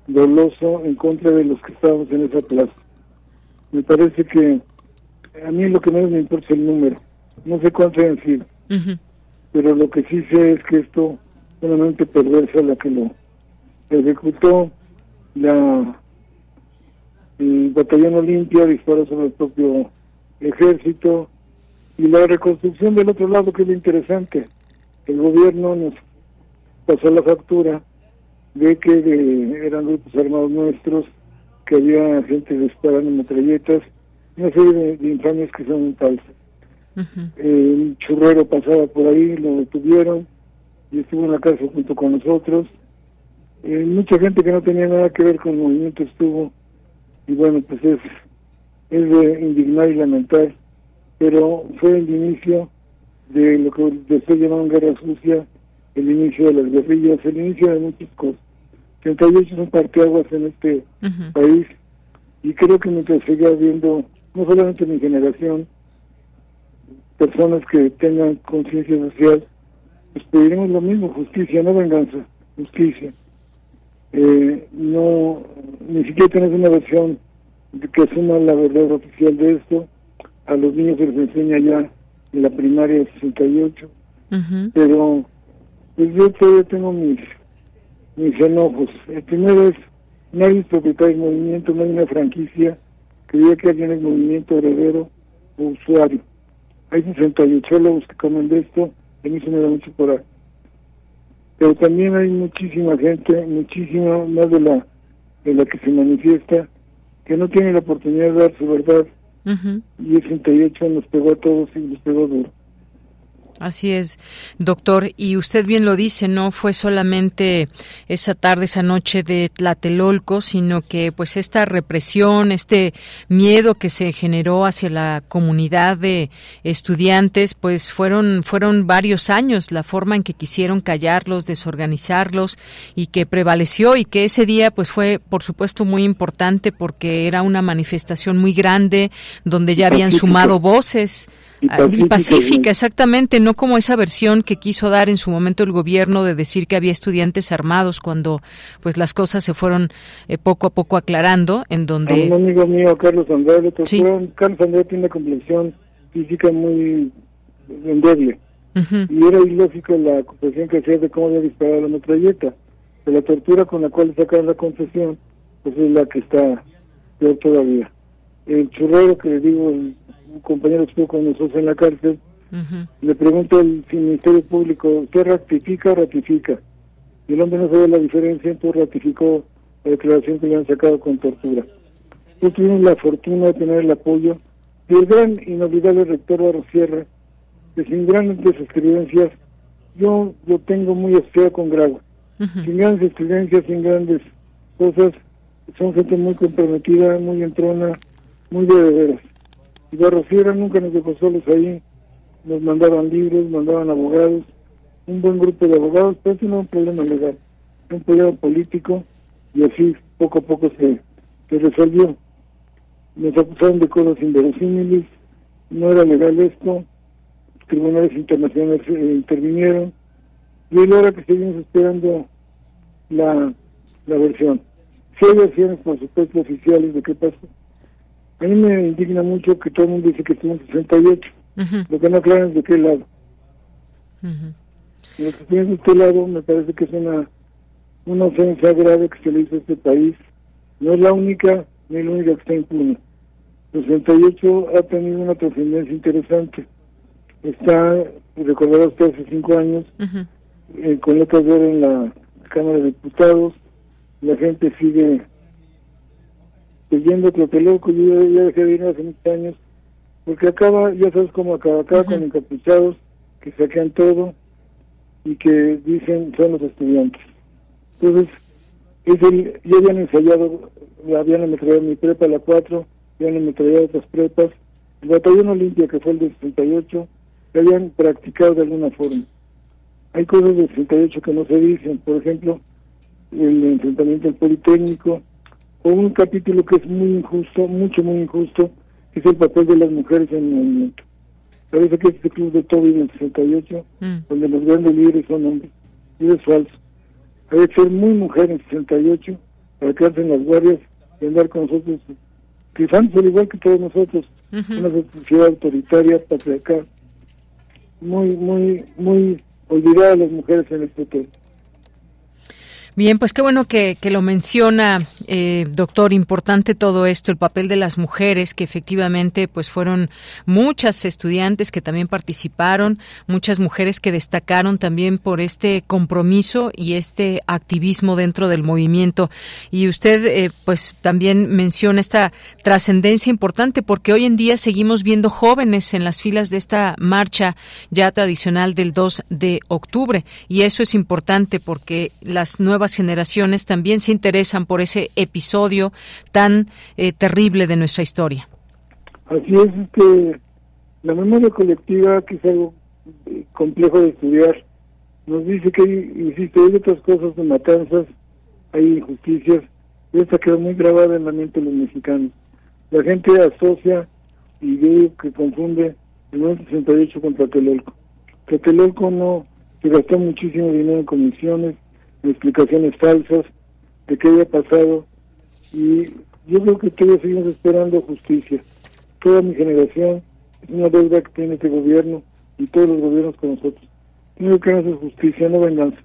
doloso en contra de los que estábamos en esa plaza. Me parece que a mí lo que menos me importa es el número. No sé cuántos han sido. Pero lo que sí sé es que esto solamente perversa la que lo ejecutó. La, el batallón Olimpia disparó sobre el propio ejército. Y la reconstrucción del otro lado, que es lo interesante. El gobierno nos pasó la factura de que eran grupos armados nuestros, que había gente disparando metralletas, una serie de, infamias que son falsas. un churrero pasaba por ahí, lo detuvieron y estuvo en la cárcel junto con nosotros. Eh, mucha gente que no tenía nada que ver con el movimiento estuvo y bueno, pues es, es de indignar y lamentar, pero fue el inicio de lo que después llamaron guerra sucia, el inicio de las guerrillas, el inicio de muchas cosas. 38 son parteaguas en este país y creo que mientras siga habiendo, no solamente mi generación, personas que tengan conciencia social, pues pediremos lo mismo, justicia, no venganza, justicia. Eh, no, ni siquiera tenemos una versión que suma la verdad oficial de esto. A los niños se les enseña ya en la primaria de 68, pero pues yo todavía tengo mis mis enojos. El primero es, nadie es propietario del movimiento, no hay una franquicia que diga que alguien es movimiento heredero o usuario. Hay 68 lobos que comen de esto, a mí se me da mucho por ahí. Pero también hay muchísima gente, muchísima más de la, de la que se manifiesta, que no tiene la oportunidad de dar su verdad. Y el 68 nos pegó a todos y nos pegó duro. Así es, doctor. Y usted bien lo dice, no fue solamente esa tarde, esa noche de Tlatelolco, sino que pues esta represión, este miedo que se generó hacia la comunidad de estudiantes, pues fueron, fueron varios años la forma en que quisieron callarlos, desorganizarlos y que prevaleció y que ese día pues fue por supuesto muy importante porque era una manifestación muy grande donde ya habían sumado voces y pacífica, exactamente, no como esa versión que quiso dar en su momento el gobierno de decir que había estudiantes armados cuando pues las cosas se fueron eh, poco a poco aclarando, en donde... un amigo mío, Carlos Andrade, Carlos Andrade tiene una complexión física muy endeble, y era ilógico la confesión que hacía de cómo había disparado la metralleta, de la tortura con la cual sacaron la confesión, pues es la que está peor todavía. El churrero que le digo, el un compañero estuvo con nosotros en la cárcel, le pregunto al Ministerio Público, ¿qué ratifica o ratifica? Y el hombre no sabe la diferencia, entonces ratificó la declaración que le han sacado con tortura. Nosotros tuvimos la fortuna de tener el apoyo del gran inolvidable rector Barro Sierra, que sin grandes experiencias, yo lo tengo muy asociado con Grau. Sin grandes experiencias, sin grandes cosas, son gente muy comprometida, muy entrona, muy de veras. Y Barrosiera nunca nos dejó solos ahí, nos mandaban libros, mandaban abogados, un buen grupo de abogados, pero eso no era un problema legal, un problema político, y así poco a poco se, se resolvió. Nos acusaron de cosas inverosímiles, no era legal esto, tribunales internacionales eh, intervinieron, y ahora que seguimos esperando la, la versión. Si hay versiones, por supuesto, oficiales de qué pasó, a mí me indigna mucho que todo el mundo dice que en 68. Lo que no aclaran es de qué lado. Lo que tiene de este lado me parece que es una, una ofensa grave que se le hizo a este país. No es la única, ni la única que está impune. El 68 ha tenido una trascendencia interesante. Está, recordado usted hace cinco años, eh, con letras de en la Cámara de Diputados. La gente sigue pues yendo a Tlatelolco, yo ya, ya dejé de ir hace muchos años, porque acaba, ya sabes cómo acaba, acaba con encapuchados que saquean todo y que dicen son los estudiantes. Entonces, es el, ya habían ensayado, habían ametrallado mi prepa, la 4, habían ametrallado otras prepas, el batallón Olimpia, que fue el de 68, que habían practicado de alguna forma. Hay cosas del 68 que no se dicen, por ejemplo, el enfrentamiento del Politécnico, un capítulo que es muy injusto, mucho, muy injusto, que es el papel de las mujeres en el movimiento. Parece que este club de Toby del 68, donde los grandes líderes son hombres, y es falso. Hay que ser muy mujer en 68 para quedarse en las guardias y andar con nosotros, quizás al igual que todos nosotros, una sociedad autoritaria, patriarcal, muy, muy, muy olvidada las mujeres en este tema. Bien, pues qué bueno que, lo menciona, eh, doctor. Importante todo esto, el papel de las mujeres, que efectivamente, pues fueron muchas estudiantes que también participaron, muchas mujeres que destacaron también por este compromiso y este activismo dentro del movimiento. Y usted, eh, pues también menciona esta trascendencia importante, porque hoy en día seguimos viendo jóvenes en las filas de esta marcha ya tradicional del 2 de octubre. Y eso es importante porque las nuevas generaciones también se interesan por ese episodio tan eh, terrible de nuestra historia. Así es, que la memoria colectiva, que es algo eh, complejo de estudiar, nos dice que, insisto, hay otras cosas de matanzas, hay injusticias, y esta quedó muy grabada en la mente de los mexicanos. La gente asocia y ve que confunde el 1968 con Tlatelolco. Tlatelolco no se gastó muchísimo dinero en comisiones, explicaciones falsas de qué había pasado y yo creo que todavía seguimos esperando justicia. Toda mi generación es una deuda que tiene este gobierno y todos los gobiernos con nosotros. Tengo que hacer justicia, no venganza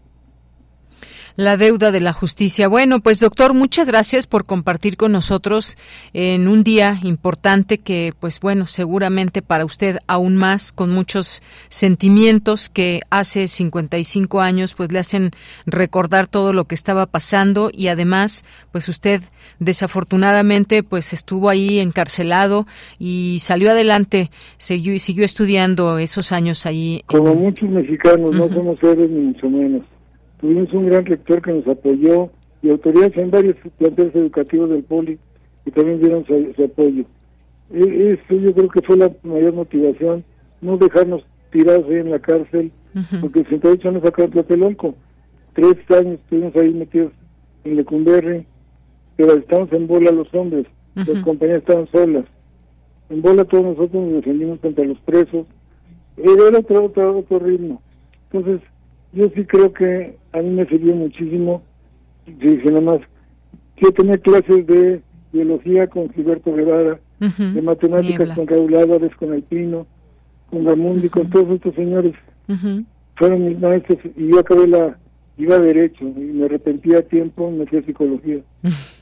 la deuda de la justicia. Bueno, pues doctor, muchas gracias por compartir con nosotros en un día importante que, pues bueno, seguramente para usted aún más, con muchos sentimientos que hace 55 años, pues le hacen recordar todo lo que estaba pasando y además, pues usted desafortunadamente, pues estuvo ahí encarcelado y salió adelante, siguió siguió estudiando esos años allí. Como muchos mexicanos, no somos héroes ni mucho menos Tuvimos un gran rector que nos apoyó y autoridades en varios planteles educativos del Poli que también dieron su, apoyo. E, eso yo creo que fue la mayor motivación, no dejarnos tirados ahí en la cárcel, porque el 68 nos sacaron Tlatelolco. Tres años estuvimos ahí metidos en Lecumberri, pero estamos en bola los hombres, las compañías estaban solas. En bola todos nosotros nos defendimos contra los presos. Era otro, otro, otro ritmo. Entonces, yo sí creo que a mí me sirvió muchísimo. Dije nada más, yo tenía clases de biología con Gilberto Guevara, de matemáticas con Raúl Álvarez, con Alpino, con Gamundi, con todos estos señores. Fueron mis maestros y yo acabé la, iba derecho y me arrepentía a tiempo, me fui a psicología.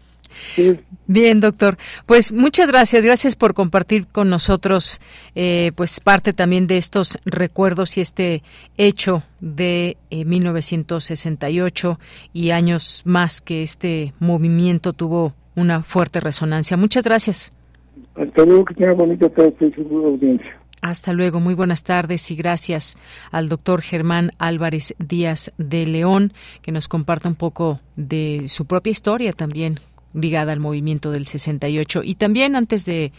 Bien, doctor. Pues muchas gracias. Gracias por compartir con nosotros, eh, pues parte también de estos recuerdos y este hecho de 1968 eh, y años más que este movimiento tuvo una fuerte resonancia. Muchas gracias. Hasta luego, que tenga bonita tarde audiencia. Hasta luego, muy buenas tardes y gracias al doctor Germán Álvarez Díaz de León, que nos comparta un poco de su propia historia también ligada al movimiento del 68. Y también antes de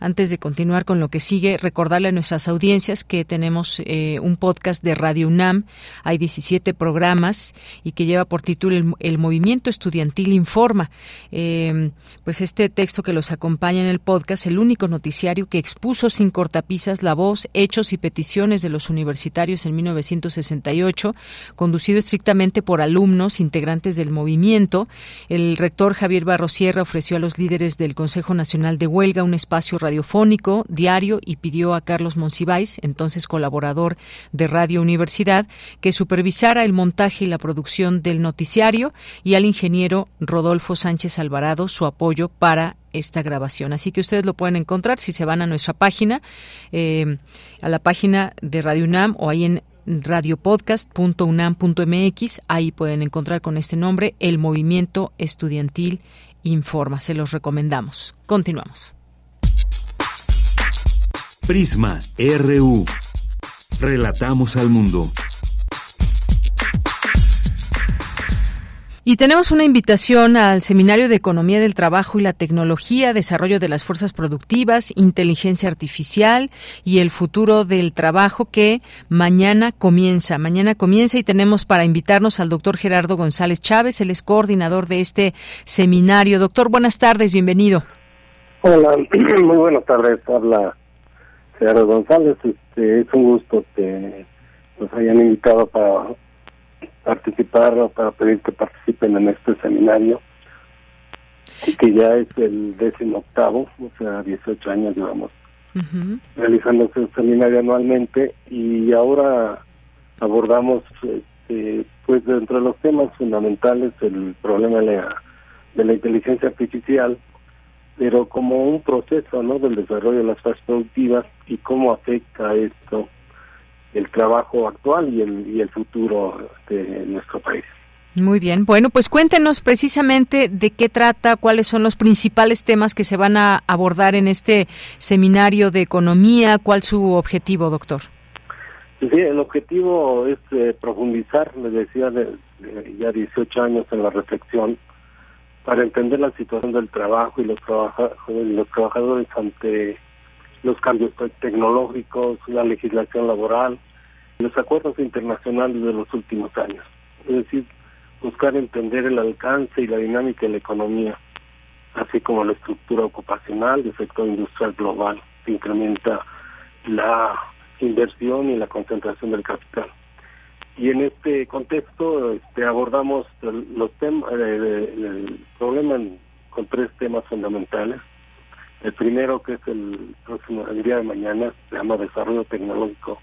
antes de continuar con lo que sigue, recordarle a nuestras audiencias que tenemos eh, un podcast de Radio UNAM. Hay 17 programas y que lleva por título El, Movimiento Estudiantil Informa. Em, pues este texto que los acompaña en el podcast, el único noticiario que expuso sin cortapisas la voz, hechos y peticiones de los universitarios en 1968, conducido estrictamente por alumnos integrantes del movimiento. El rector Javier Barro Sierra ofreció a los líderes del Consejo Nacional de Huelga un espacio radiofónico diario y pidió a Carlos Monsiváis, entonces colaborador de Radio Universidad, que supervisara el montaje y la producción del noticiario y al ingeniero Rodolfo Sánchez Alvarado su apoyo para esta grabación. Así que ustedes lo pueden encontrar si se van a nuestra página, eh, a la página de Radio UNAM o ahí en radiopodcast.unam.mx. Ahí pueden encontrar con este nombre el movimiento estudiantil informa. Se los recomendamos. Continuamos. Prisma RU. Relatamos al mundo. Y tenemos una invitación al Seminario de Economía del Trabajo y la Tecnología, Desarrollo de las Fuerzas Productivas, Inteligencia Artificial y el Futuro del Trabajo que mañana comienza. Mañana comienza y tenemos para invitarnos al doctor Gerardo González Chávez, él es coordinador de este seminario. Doctor, buenas tardes, bienvenido. Hola, muy buenas tardes. Habla Gerardo González. Este, es un gusto que nos hayan invitado para participar o para pedir que participen en este seminario, que ya es el décimo octavo, o sea, 18 años llevamos realizando este seminario anualmente y ahora abordamos, este, pues dentro de los temas fundamentales, el problema de la, de la inteligencia artificial, pero como un proceso ¿no? del desarrollo de las fases productivas y cómo afecta esto el trabajo actual y el, y el futuro de nuestro país. Muy bien. Bueno, pues cuéntenos precisamente de qué trata, cuáles son los principales temas que se van a abordar en este seminario de economía, cuál su objetivo, doctor. Sí, el objetivo es eh, profundizar, les decía, de, ya 18 años en la reflexión, para entender la situación del trabajo y los, los trabajadores ante los cambios tecnológicos, la legislación laboral, los acuerdos internacionales de los últimos años. Es decir, buscar entender el alcance y la dinámica de la economía, así como la estructura ocupacional del sector industrial global, que incrementa la inversión y la concentración del capital. Y en este contexto este, abordamos los temas, eh, el problema con tres temas fundamentales el primero, que es el próximo, el día de mañana, se llama Desarrollo Tecnológico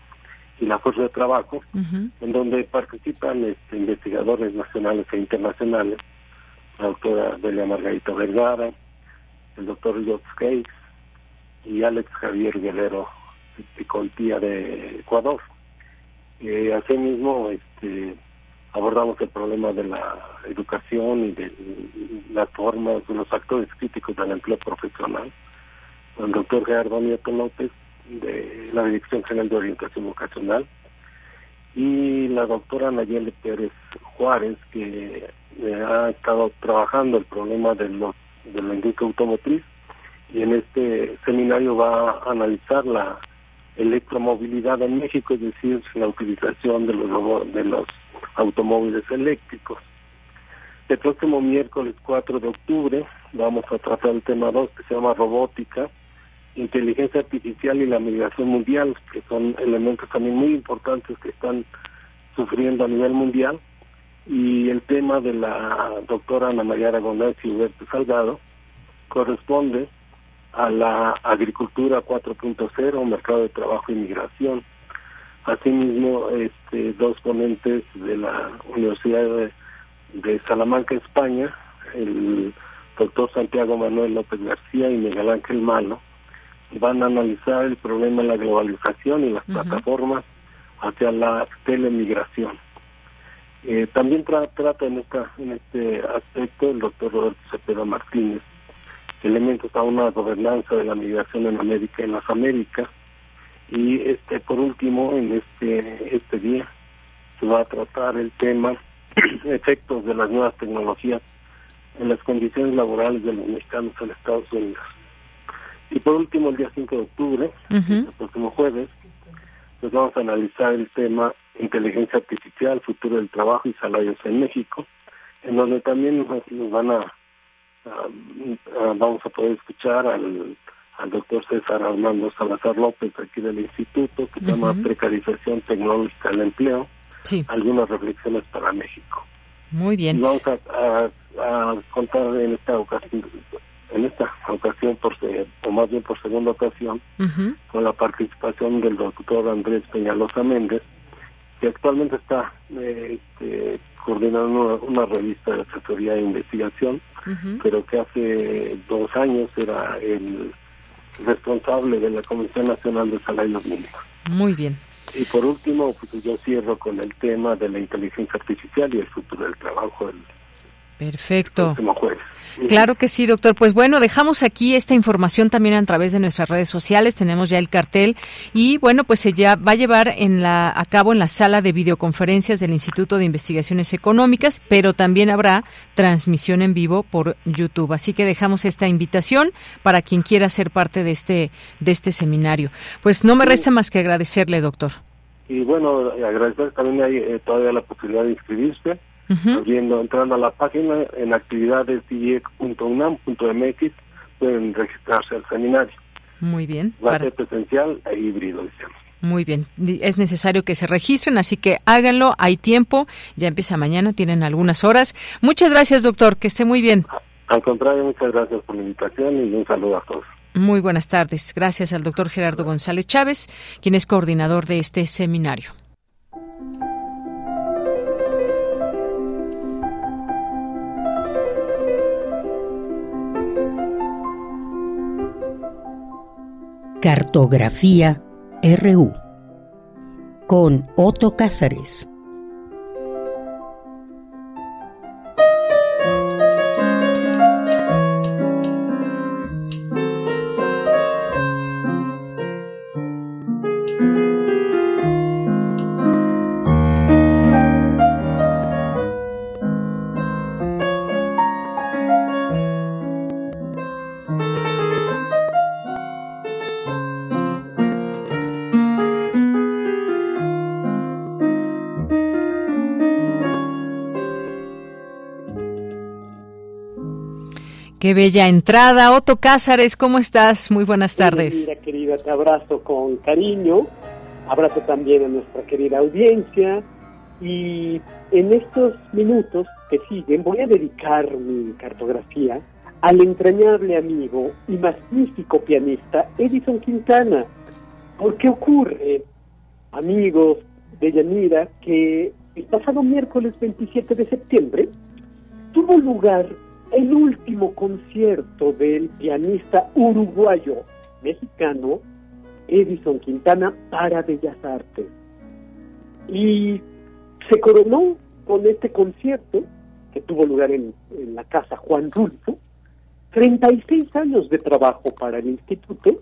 y la Fuerza de Trabajo, en donde participan este, investigadores nacionales e internacionales, la doctora Delia Margarita Vergara, el doctor George Cakes y Alex Javier Guerrero Picontía de Ecuador. Eh, asimismo, este, abordamos el problema de la educación y de las formas, de los factores críticos del empleo profesional el doctor Gerardo Nieto López de la Dirección General de Orientación Vocacional y la doctora Nayeli Pérez Juárez que eh, ha estado trabajando el problema de los de la industria automotriz y en este seminario va a analizar la electromovilidad en México, es decir, la utilización de los de los automóviles eléctricos. El próximo miércoles 4 de octubre vamos a tratar el tema 2 que se llama robótica inteligencia artificial y la migración mundial, que son elementos también muy importantes que están sufriendo a nivel mundial. Y el tema de la doctora Ana María Aragonés Huberto Salgado corresponde a la agricultura 4.0, mercado de trabajo y migración. Asimismo, este, dos ponentes de la Universidad de, de Salamanca, España, el doctor Santiago Manuel López García y Miguel Ángel Malo, van a analizar el problema de la globalización y las plataformas hacia la telemigración. Eh, también trata en, esta, en este aspecto el doctor Roberto Cepeda Martínez elementos a una gobernanza de la migración en América y en las Américas y este por último en este este día se va a tratar el tema efectos de las nuevas tecnologías en las condiciones laborales de los mexicanos en Estados Unidos y por último, el día 5 de octubre, el próximo jueves, pues vamos a analizar el tema inteligencia artificial, futuro del trabajo y salarios en México, en donde también nos, van a, vamos a poder escuchar al, al doctor César Armando Salazar López aquí del instituto, que se llama Precarización Tecnológica del Empleo, algunas reflexiones para México. Muy bien. Y vamos a, a contar en esta ocasión en esta ocasión, por o más bien por segunda ocasión, con la participación del doctor Andrés Peñalosa Méndez, que actualmente está eh, este, coordinando una, revista de asesoría e investigación, pero que hace dos años era el responsable de la Comisión Nacional de Salarios Mínimos. Muy bien. Y por último, pues yo cierro con el tema de la inteligencia artificial y el futuro del trabajo, el Perfecto. Claro que sí, doctor. Pues bueno, dejamos aquí esta información también a través de nuestras redes sociales. Tenemos ya el cartel y bueno, pues se ya va a llevar en la, a cabo en la sala de videoconferencias del Instituto de Investigaciones Económicas, pero también habrá transmisión en vivo por YouTube. Así que dejamos esta invitación para quien quiera ser parte de este de este seminario. Pues no me resta más que agradecerle, doctor. Y bueno, agradecer también hay eh, todavía la posibilidad de inscribirse viendo, entrando a la página en actividades actividades.unam.mx pueden registrarse al seminario. Muy bien. Va a ser presencial e híbrido, Muy bien, es necesario que se registren, así que háganlo, hay tiempo, ya empieza mañana, tienen algunas horas. Muchas gracias, doctor, que esté muy bien. Al contrario, muchas gracias por la invitación y un saludo a todos. Muy buenas tardes. Gracias al doctor Gerardo González Chávez, quien es coordinador de este seminario. Cartografía RU con Otto Cázares. Qué bella entrada. Otto Cázares, ¿cómo estás? Muy buenas tardes. Mira, querida, te abrazo con cariño. Abrazo también a nuestra querida audiencia. Y en estos minutos que siguen voy a dedicar mi cartografía al entrañable amigo y magnífico pianista Edison Quintana. Porque ocurre, amigos de Yanira, que el pasado miércoles 27 de septiembre tuvo lugar el último concierto del pianista uruguayo mexicano Edison Quintana para Bellas Artes. Y se coronó con este concierto que tuvo lugar en, la casa Juan Rulfo, 36 años de trabajo para el instituto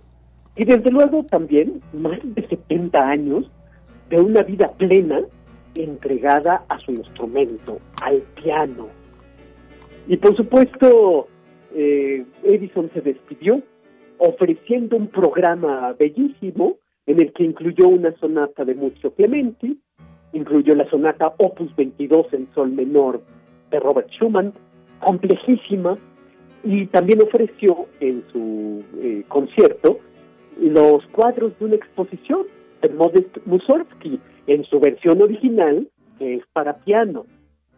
y desde luego también más de 70 años de una vida plena entregada a su instrumento, al piano. Y por supuesto, eh, Edison se despidió ofreciendo un programa bellísimo en el que incluyó una sonata de Muzio Clementi, incluyó la sonata Opus 22 en sol menor de Robert Schumann, complejísima, y también ofreció en su eh, concierto los cuadros de una exposición de Modest Mussorgsky en su versión original, que es para piano.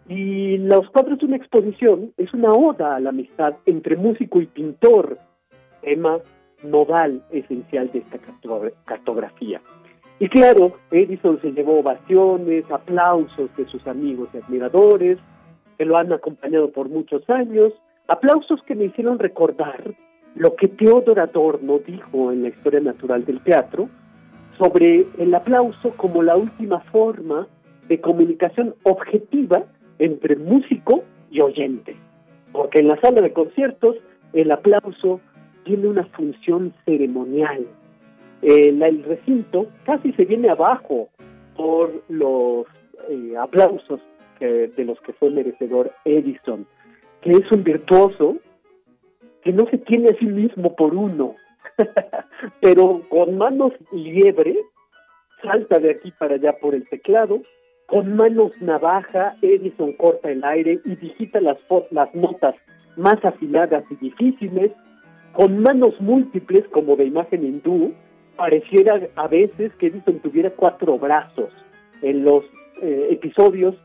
Y Los cuadros de una exposición es una oda a la amistad entre músico y pintor, tema nodal esencial de esta cartografía. Y claro, Edison se llevó ovaciones, aplausos de sus amigos y admiradores, que lo han acompañado por muchos años, aplausos que me hicieron recordar lo que Teodor Adorno dijo en la historia natural del teatro sobre el aplauso como la última forma de comunicación objetiva entre músico y oyente, porque en la sala de conciertos el aplauso tiene una función ceremonial. El, recinto casi se viene abajo por los eh, aplausos de los que fue merecedor Edison, que es un virtuoso que no se tiene a sí mismo por uno, pero con manos liebre salta de aquí para allá por el teclado con manos navaja, Edison corta el aire y digita las, las notas más afiladas y difíciles. Con manos múltiples, como de imagen hindú, pareciera a veces que Edison tuviera cuatro brazos. En los eh, episodios,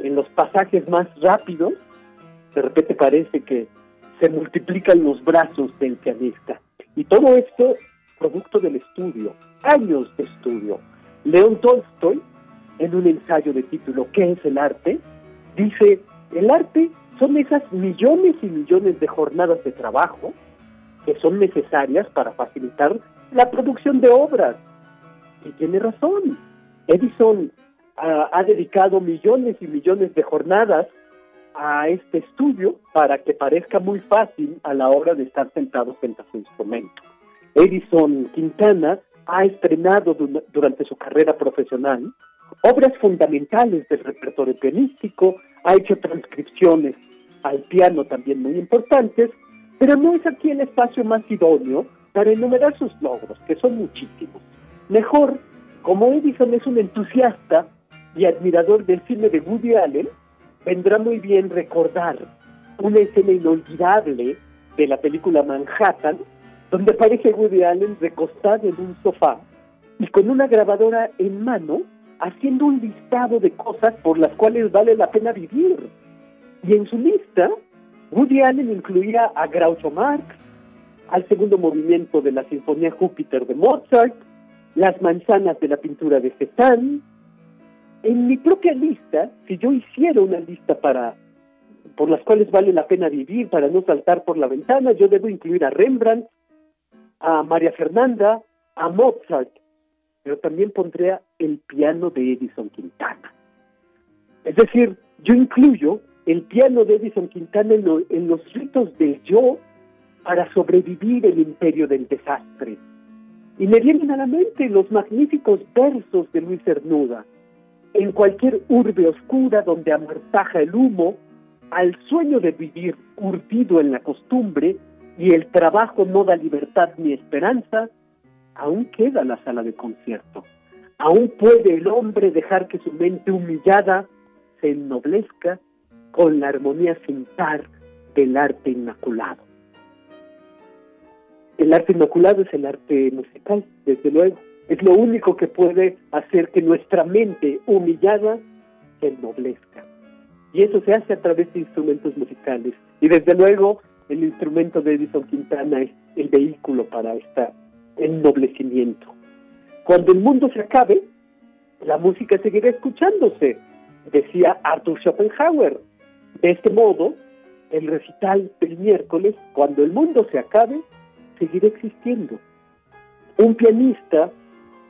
en los pasajes más rápidos, de repente parece que se multiplican los brazos del pianista. Y todo esto producto del estudio, años de estudio. León Tolstoy en un ensayo de título ¿Qué es el arte? Dice, el arte son esas millones y millones de jornadas de trabajo que son necesarias para facilitar la producción de obras. Y tiene razón. Edison ha dedicado millones y millones de jornadas a este estudio para que parezca muy fácil a la hora de estar sentado frente a su instrumento. Edison Quintana ha estrenado durante su carrera profesional obras fundamentales del repertorio pianístico, ha hecho transcripciones al piano también muy importantes, pero no es aquí el espacio más idóneo para enumerar sus logros, que son muchísimos. Mejor, como Edison es un entusiasta y admirador del cine de Woody Allen, vendrá muy bien recordar una escena inolvidable de la película Manhattan, donde aparece Woody Allen recostado en un sofá y con una grabadora en mano haciendo un listado de cosas por las cuales vale la pena vivir. Y en su lista, Woody Allen incluía a Groucho Marx, al segundo movimiento de la Sinfonía Júpiter de Mozart, las manzanas de la pintura de Cézanne. En mi propia lista, si yo hiciera una lista para por las cuales vale la pena vivir, para no saltar por la ventana, yo debo incluir a Rembrandt, a María Fernanda, a Mozart, pero también pondría el piano de Edison Quintana. Es decir, yo incluyo el piano de Edison Quintana en, los ritos del yo para sobrevivir el imperio del desastre. Y me vienen a la mente los magníficos versos de Luis Cernuda. En cualquier urbe oscura donde amortaja el humo, al sueño de vivir curtido en la costumbre y el trabajo no da libertad ni esperanza, aún queda la sala de concierto. Aún puede el hombre dejar que su mente humillada se ennoblezca con la armonía sin par del arte inmaculado. El arte inmaculado es el arte musical, desde luego. Es lo único que puede hacer que nuestra mente humillada se ennoblezca. Y eso se hace a través de instrumentos musicales. Y desde luego, el instrumento de Edison Quintana es el vehículo para este ennoblecimiento. Cuando el mundo se acabe, la música seguirá escuchándose, decía Arthur Schopenhauer. De este modo, el recital del miércoles, cuando el mundo se acabe, seguirá existiendo. Un pianista,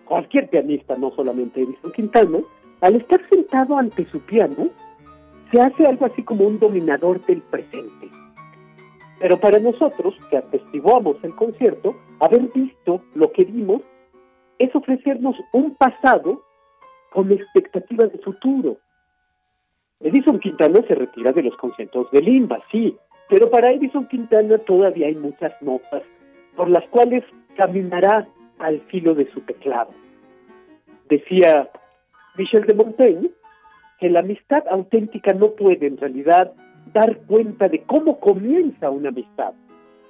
cualquier pianista, no solamente Edison Quintana, al estar sentado ante su piano, se hace algo así como un dominador del presente. Pero para nosotros, que atestiguamos el concierto, haber visto lo que vimos es ofrecernos un pasado con expectativas de futuro. Edison Quintana se retira de los conciertos de Limba, sí, pero para Edison Quintana todavía hay muchas notas por las cuales caminará al filo de su teclado. Decía Michel de Montaigne que la amistad auténtica no puede en realidad dar cuenta de cómo comienza una amistad.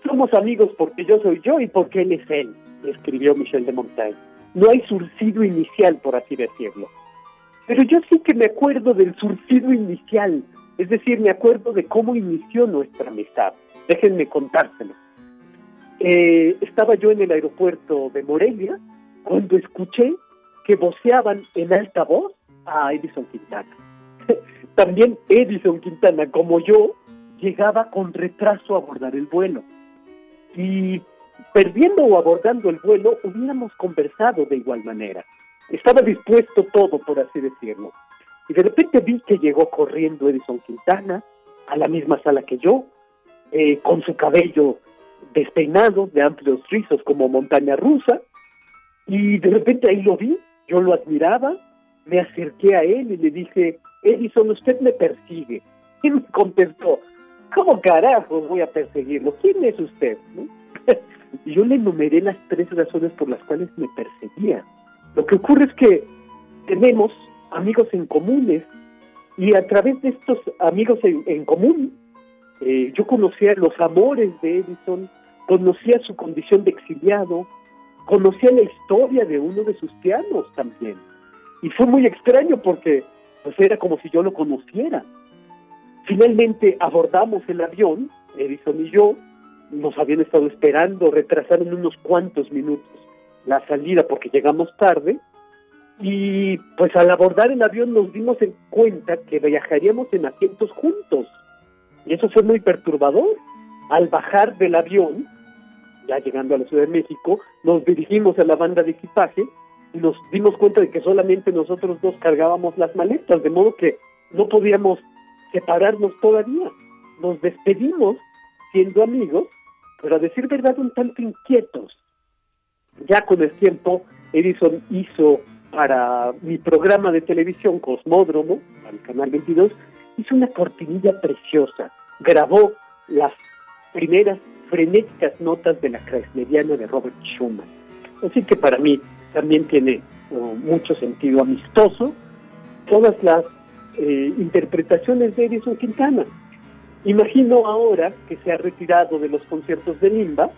Somos amigos porque yo soy yo y porque él es él, escribió Michel de Montaigne. No hay surcido inicial, por así decirlo. Pero yo sí que me acuerdo del surcido inicial, es decir, me acuerdo de cómo inició nuestra amistad. Déjenme contárselo. Eh, estaba yo en el aeropuerto de Morelia cuando escuché que voceaban en alta voz a Edison Quintana. También Edison Quintana, como yo, llegaba con retraso a abordar el vuelo. Y perdiendo o abordando el vuelo, hubiéramos conversado de igual manera. Estaba dispuesto todo, por así decirlo. Y de repente vi que llegó corriendo Edison Quintana a la misma sala que yo, eh, con su cabello despeinado, de amplios rizos como montaña rusa, y de repente ahí lo vi, yo lo admiraba, me acerqué a él y le dije, Edison, usted me persigue. Y me contestó, ¿cómo carajos voy a perseguirlo? ¿Quién es usted? y yo le enumeré las tres razones por las cuales me perseguía. Lo que ocurre es que tenemos amigos en comunes y a través de estos amigos en, común, eh, yo conocía los amores de Edison, conocía su condición de exiliado, conocía la historia de uno de sus pianos también. Y fue muy extraño porque pues era como si yo lo conociera. Finalmente abordamos el avión, Edison y yo, nos habían estado esperando, retrasaron unos cuantos minutos la salida porque llegamos tarde y pues al abordar el avión nos dimos en cuenta que viajaríamos en asientos juntos y eso fue muy perturbador. Al bajar del avión, ya llegando a la Ciudad de México, nos dirigimos a la banda de equipaje y nos dimos cuenta de que solamente nosotros dos cargábamos las maletas, de modo que no podíamos separarnos todavía. Nos despedimos siendo amigos, pero a decir verdad un tanto inquietos. Ya con el tiempo, Edison hizo para mi programa de televisión Cosmódromo, al canal 22, hizo una cortinilla preciosa. Grabó las primeras frenéticas notas de la Kreisneriana de Robert Schumann. Así que para mí también tiene uh, mucho sentido amistoso todas las eh, interpretaciones de Edison Quintana. Imagino ahora que se ha retirado de los conciertos de Limba,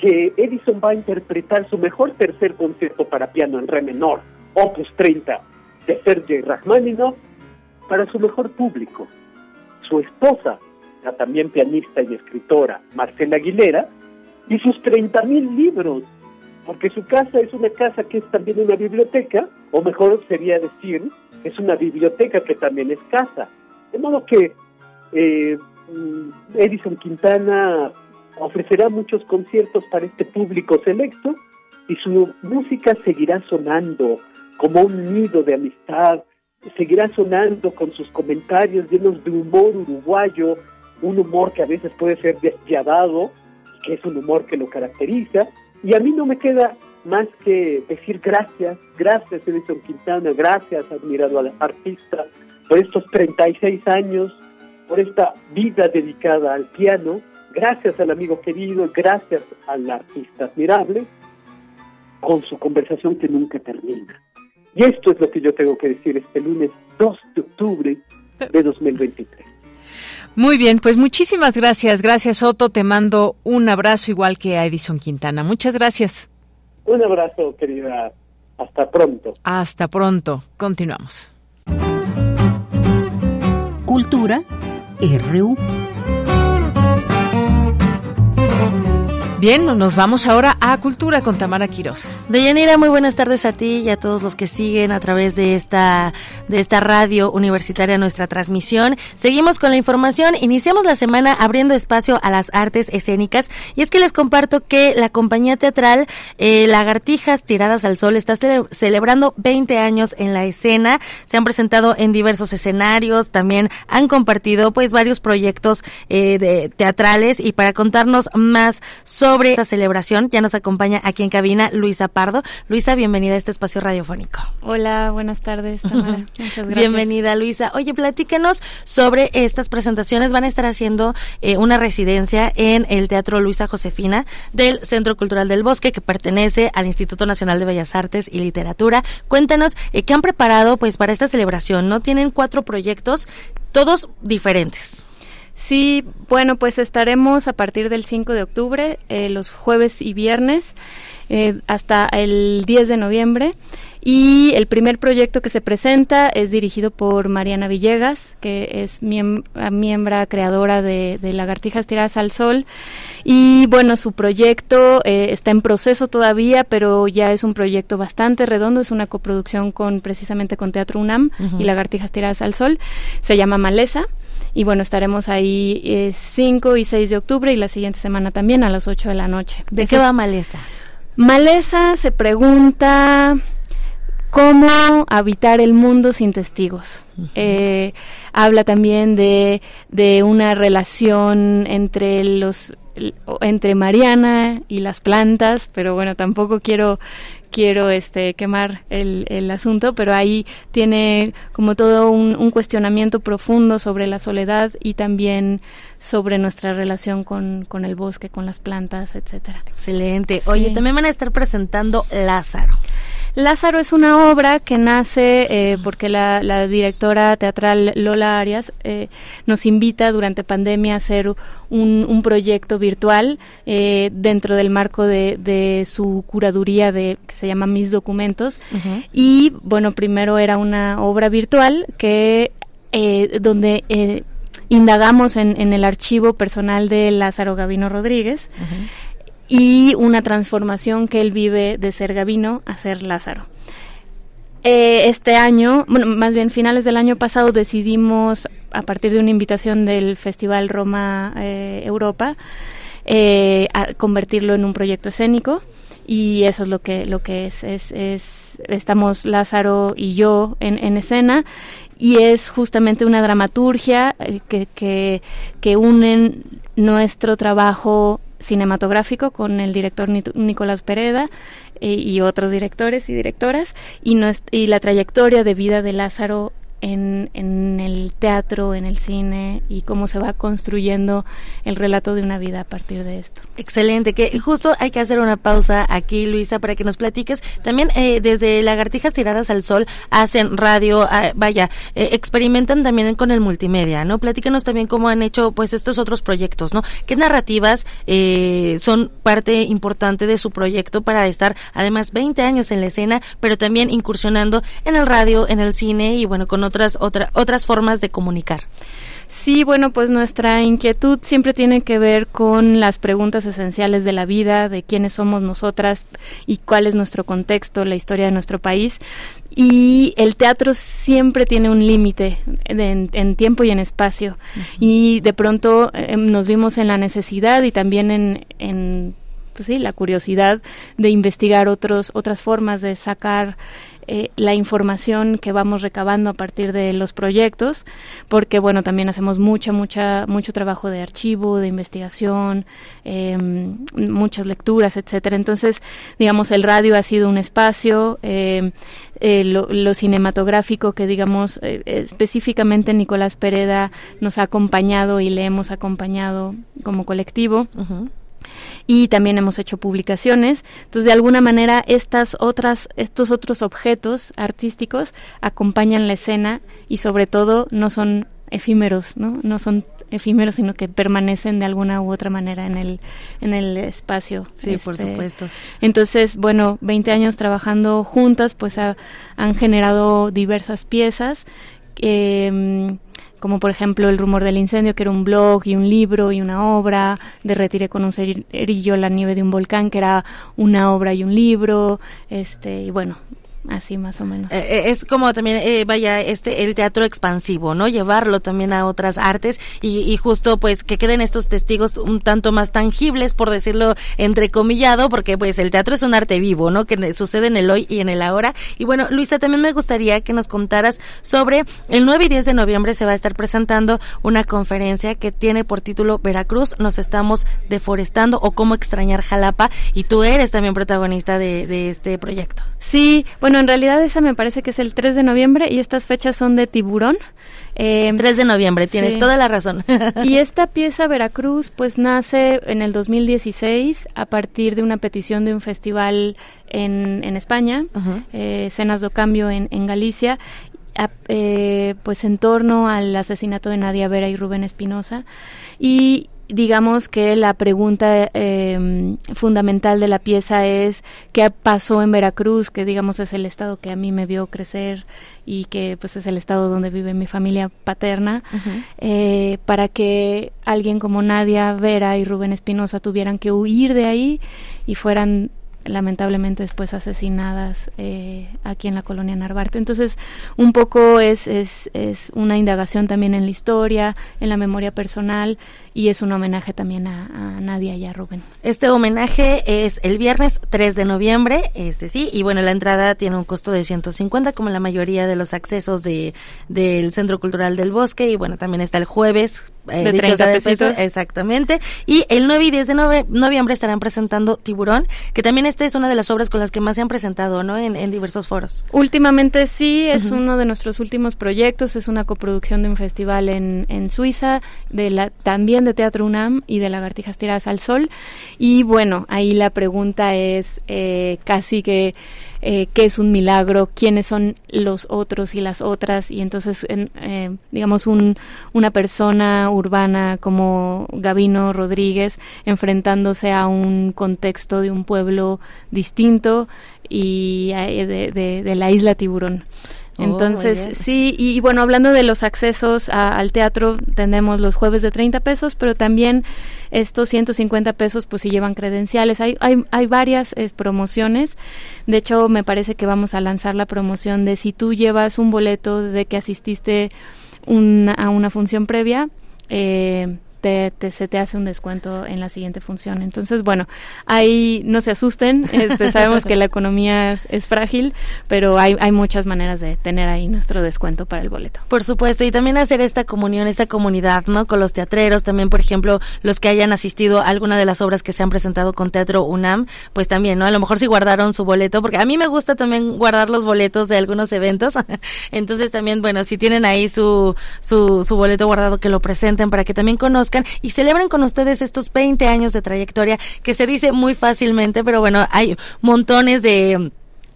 que Edison va a interpretar su mejor tercer concierto para piano en re menor, opus 30, de Sergei Rachmaninoff, para su mejor público. Su esposa, la también pianista y escritora Marcela Aguilera, y sus 30.000 libros, porque su casa es una casa que es también una biblioteca, o mejor sería decir, es una biblioteca que también es casa. De modo que eh, mm, Edison Quintana ofrecerá muchos conciertos para este público selecto y su música seguirá sonando como un nido de amistad, seguirá sonando con sus comentarios llenos de humor uruguayo, un humor que a veces puede ser despiadado, que es un humor que lo caracteriza, y a mí no me queda más que decir gracias, gracias Edison Quintana, gracias admirado al artista por estos 36 años, por esta vida dedicada al piano, gracias al amigo querido, gracias al artista admirable, con su conversación que nunca termina. Y esto es lo que yo tengo que decir este lunes 2 de octubre de 2023. Muy bien, pues muchísimas gracias. Gracias, Otto. Te mando un abrazo igual que a Edison Quintana. Muchas gracias. Un abrazo, querida. Hasta pronto. Hasta pronto. Continuamos. Cultura RU. Bien, nos vamos ahora a Cultura con Tamara Quiroz. Deyanira, muy buenas tardes a ti y a todos los que siguen a través de esta, de esta radio universitaria nuestra transmisión. Seguimos con la información. Iniciamos la semana abriendo espacio a las artes escénicas y es que les comparto que la compañía teatral eh, Lagartijas Tiradas al Sol está celebrando 20 años en la escena. Se han presentado en diversos escenarios, también han compartido pues varios proyectos eh, de, teatrales y para contarnos más sobre sobre esta celebración. Ya nos acompaña aquí en cabina Luisa Pardo. Luisa, bienvenida a este espacio radiofónico. Hola, buenas tardes, Tamara. Muchas gracias. Bienvenida, Luisa. Oye, platícanos sobre estas presentaciones. Van a estar haciendo eh, una residencia en el Teatro Luisa Josefina del Centro Cultural del Bosque, que pertenece al Instituto Nacional de Bellas Artes y Literatura. Cuéntanos eh, qué han preparado pues para esta celebración. ¿No tienen cuatro proyectos, todos diferentes? Sí, bueno, pues estaremos a partir del 5 de octubre, eh, los jueves y viernes, eh, hasta el 10 de noviembre. Y el primer proyecto que se presenta es dirigido por Mariana Villegas, que es miembro creadora de, Lagartijas Tiradas al Sol. Y bueno, su proyecto eh, está en proceso todavía, pero ya es un proyecto bastante redondo. Es una coproducción con precisamente con Teatro UNAM y Lagartijas Tiradas al Sol. Se llama Maleza. Y bueno, estaremos ahí 5 eh, y 6 de octubre y la siguiente semana también a las 8 de la noche. ¿De qué va Maleza? Maleza se pregunta cómo habitar el mundo sin testigos. Eh, habla también de, de una relación entre los entre Mariana y las plantas, pero bueno, tampoco quiero quiero este quemar el, el asunto, pero ahí tiene como todo un, cuestionamiento profundo sobre la soledad y también sobre nuestra relación con, con el bosque, con las plantas, etcétera. Excelente. Oye, también van a estar presentando Lázaro. Lázaro es una obra que nace eh, porque la, directora teatral Lola Arias eh, nos invita durante pandemia a hacer un, proyecto virtual eh, dentro del marco de, su curaduría de que se llama Mis Documentos. Y bueno, primero era una obra virtual que donde indagamos en, el archivo personal de Lázaro Gavino Rodríguez y una transformación que él vive de ser Gavino a ser Lázaro. Eh, este año, bueno, más bien finales del año pasado, decidimos, a partir de una invitación del Festival Roma eh, Europa, eh, a convertirlo en un proyecto escénico y eso es lo que lo que es es, es estamos Lázaro y yo en, en escena. Y es justamente una dramaturgia eh, que, que, unen nuestro trabajo cinematográfico con el director Nicolás Pereda eh, y otros directores y directoras y, y la trayectoria de vida de Lázaro en, en, el teatro, en el cine y cómo se va construyendo el relato de una vida a partir de esto. Excelente, que justo hay que hacer una pausa aquí, Luisa, para que nos platiques. También eh, desde Lagartijas Tiradas al Sol hacen radio, ah, vaya, eh, experimentan también con el multimedia, ¿no? Platícanos también cómo han hecho pues estos otros proyectos, ¿no? ¿Qué narrativas eh, son parte importante de su proyecto para estar además 20 años en la escena, pero también incursionando en el radio, en el cine y bueno, con otras, otra, otras formas de comunicar. Sí, bueno, pues nuestra inquietud siempre tiene que ver con las preguntas esenciales de la vida, de quiénes somos nosotras y cuál es nuestro contexto, la historia de nuestro país. Y el teatro siempre tiene un límite en, tiempo y en espacio. Y de pronto em, nos vimos en la necesidad y también en, en pues sí, la curiosidad de investigar otros, otras formas de sacar eh, la información que vamos recabando a partir de los proyectos, porque bueno, también hacemos mucha, mucha, mucho trabajo de archivo, de investigación, em, muchas lecturas, etcétera. Entonces, digamos, el radio ha sido un espacio, em, eh, lo, cinematográfico que digamos eh, específicamente Nicolás Pereda nos ha acompañado y le hemos acompañado como colectivo y también hemos hecho publicaciones. Entonces, de alguna manera, estas otras, estos otros objetos artísticos acompañan la escena y sobre todo no son efímeros, ¿no? No son efímeros, sino que permanecen de alguna u otra manera en el, en el espacio. Sí, por este, supuesto. Entonces, bueno, 20 años trabajando juntas, pues han generado diversas piezas. Eh, como por ejemplo El rumor del incendio, que era un blog y un libro y una obra, de Retiré con un cerillo la nieve de un volcán, que era una obra y un libro, este, y bueno, así más o menos. Eh, eh, es como también, eh, vaya, este el teatro expansivo, ¿no? Llevarlo también a otras artes y, justo pues que queden estos testigos un tanto más tangibles, por decirlo entrecomillado, porque pues el teatro es un arte vivo, ¿no? Que sucede en el hoy y en el ahora. Y bueno, Luisa, también me gustaría que nos contaras sobre el 9 y 10 de noviembre se va a estar presentando una conferencia que tiene por título Veracruz, nos estamos deforestando o cómo extrañar Jalapa y tú eres también protagonista de, de este proyecto. Sí, bueno, en realidad esa me parece que es el 3 de noviembre y estas fechas son de tiburón. 3 em, de noviembre, tienes toda la razón. y esta pieza Veracruz pues nace en el 2016 a partir de una petición de un festival en, en España, eh, Escenas do Cambio en, en Galicia, eh, pues en torno al asesinato de Nadia Vera y Rubén Espinosa. Y digamos que la pregunta eh, fundamental de la pieza es qué pasó en Veracruz, que digamos es el estado que a mí me vio crecer y que pues es el estado donde vive mi familia paterna, eh, para que alguien como Nadia Vera y Rubén Espinosa tuvieran que huir de ahí y fueran lamentablemente después asesinadas eh, aquí en la colonia Narvarte. Entonces, un poco es, es, es una indagación también en la historia, en la memoria personal y es un homenaje también a, Nadia y a Rubén. Este homenaje es el viernes 3 de noviembre, este sí, y bueno, la entrada tiene un costo de 150 como la mayoría de los accesos de del Centro Cultural del Bosque y bueno, también está el jueves eh, de 30 pesos. exactamente, y el 9 y 10 de noviembre estarán presentando Tiburón, que también esta es una de las obras con las que más se han presentado, ¿no? En, diversos foros. Últimamente sí, es uno de nuestros últimos proyectos, es una coproducción de un festival en, en Suiza, de la también de Teatro UNAM y de Lagartijas Tiradas al Sol. Y bueno, ahí la pregunta es eh, casi que eh, qué es un milagro, quiénes son los otros y las otras. Y entonces, eh, digamos, un, una persona urbana como Gavino Rodríguez enfrentándose a un contexto de un pueblo distinto y de, de la isla Tiburón. Oh, Entonces, sí, y, bueno, hablando de los accesos al teatro, tenemos los jueves de 30 pesos, pero también estos 150 pesos, pues si llevan credenciales. Hay, hay, hay varias eh, promociones. De hecho, me parece que vamos a lanzar la promoción de si tú llevas un boleto de que asististe a una función previa, eh, te, se te hace un descuento en la siguiente función. Entonces, bueno, ahí no se asusten, este, sabemos que la economía es, frágil, pero hay, hay muchas maneras de tener ahí nuestro descuento para el boleto. Por supuesto, y también hacer esta comunión, esta comunidad, ¿no? Con los teatreros, también, por ejemplo, los que hayan asistido a alguna de las obras que se han presentado con Teatro UNAM, pues también, ¿no? A lo mejor si guardaron su boleto, porque a mí me gusta también guardar los boletos de algunos eventos, entonces también, bueno, si tienen ahí su, su, su boleto guardado, que lo presenten para que también conozcan y celebren con ustedes estos 20 años de trayectoria que se dice muy fácilmente, pero bueno, hay montones de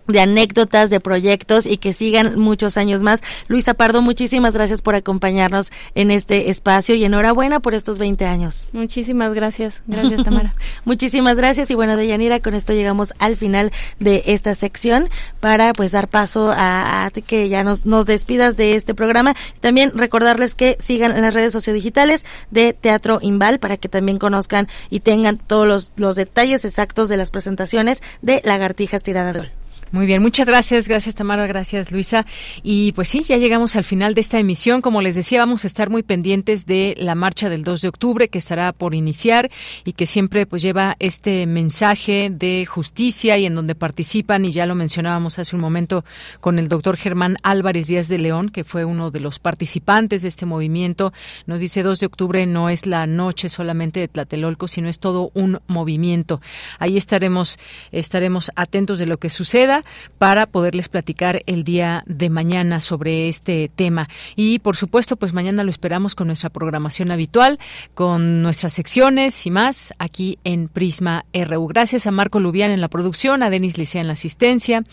de anécdotas, de proyectos y que sigan muchos años más. Luisa Pardo, muchísimas gracias por acompañarnos en este espacio y enhorabuena por estos 20 años. Muchísimas gracias. Gracias, Tamara. muchísimas gracias y bueno, Deyanira, con esto llegamos al final de esta sección para pues dar paso a, a que ya nos, nos despidas de este programa. También recordarles que sigan en las redes sociodigitales de Teatro Imbal para que también conozcan y tengan todos los, los detalles exactos de las presentaciones de Lagartijas Tiradas de Sol. Muy bien, muchas gracias, gracias Tamara, gracias Luisa. Y pues sí, ya llegamos al final de esta emisión. Como les decía, vamos a estar muy pendientes de la marcha del 2 de octubre que estará por iniciar y que siempre pues lleva este mensaje de justicia y en donde participan, y ya lo mencionábamos hace un momento con el doctor Germán Álvarez Díaz de León, que fue uno de los participantes de este movimiento. Nos dice 2 de octubre no es la noche solamente de Tlatelolco, sino es todo un movimiento. Ahí estaremos, estaremos atentos de lo que suceda para poderles platicar el día de mañana sobre este tema. Y por supuesto, pues mañana lo esperamos con nuestra programación habitual, con nuestras secciones y más aquí en Prisma RU. Gracias a Marco Lubián en la producción, a Denis Licea en la asistencia,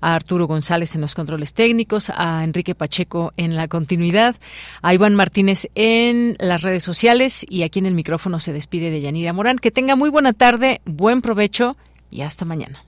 a Arturo González en los controles técnicos, a Enrique Pacheco en la continuidad, a Iván Martínez en las redes sociales y aquí en el micrófono se despide de Yanira Morán. Que tenga muy buena tarde, buen provecho y hasta mañana.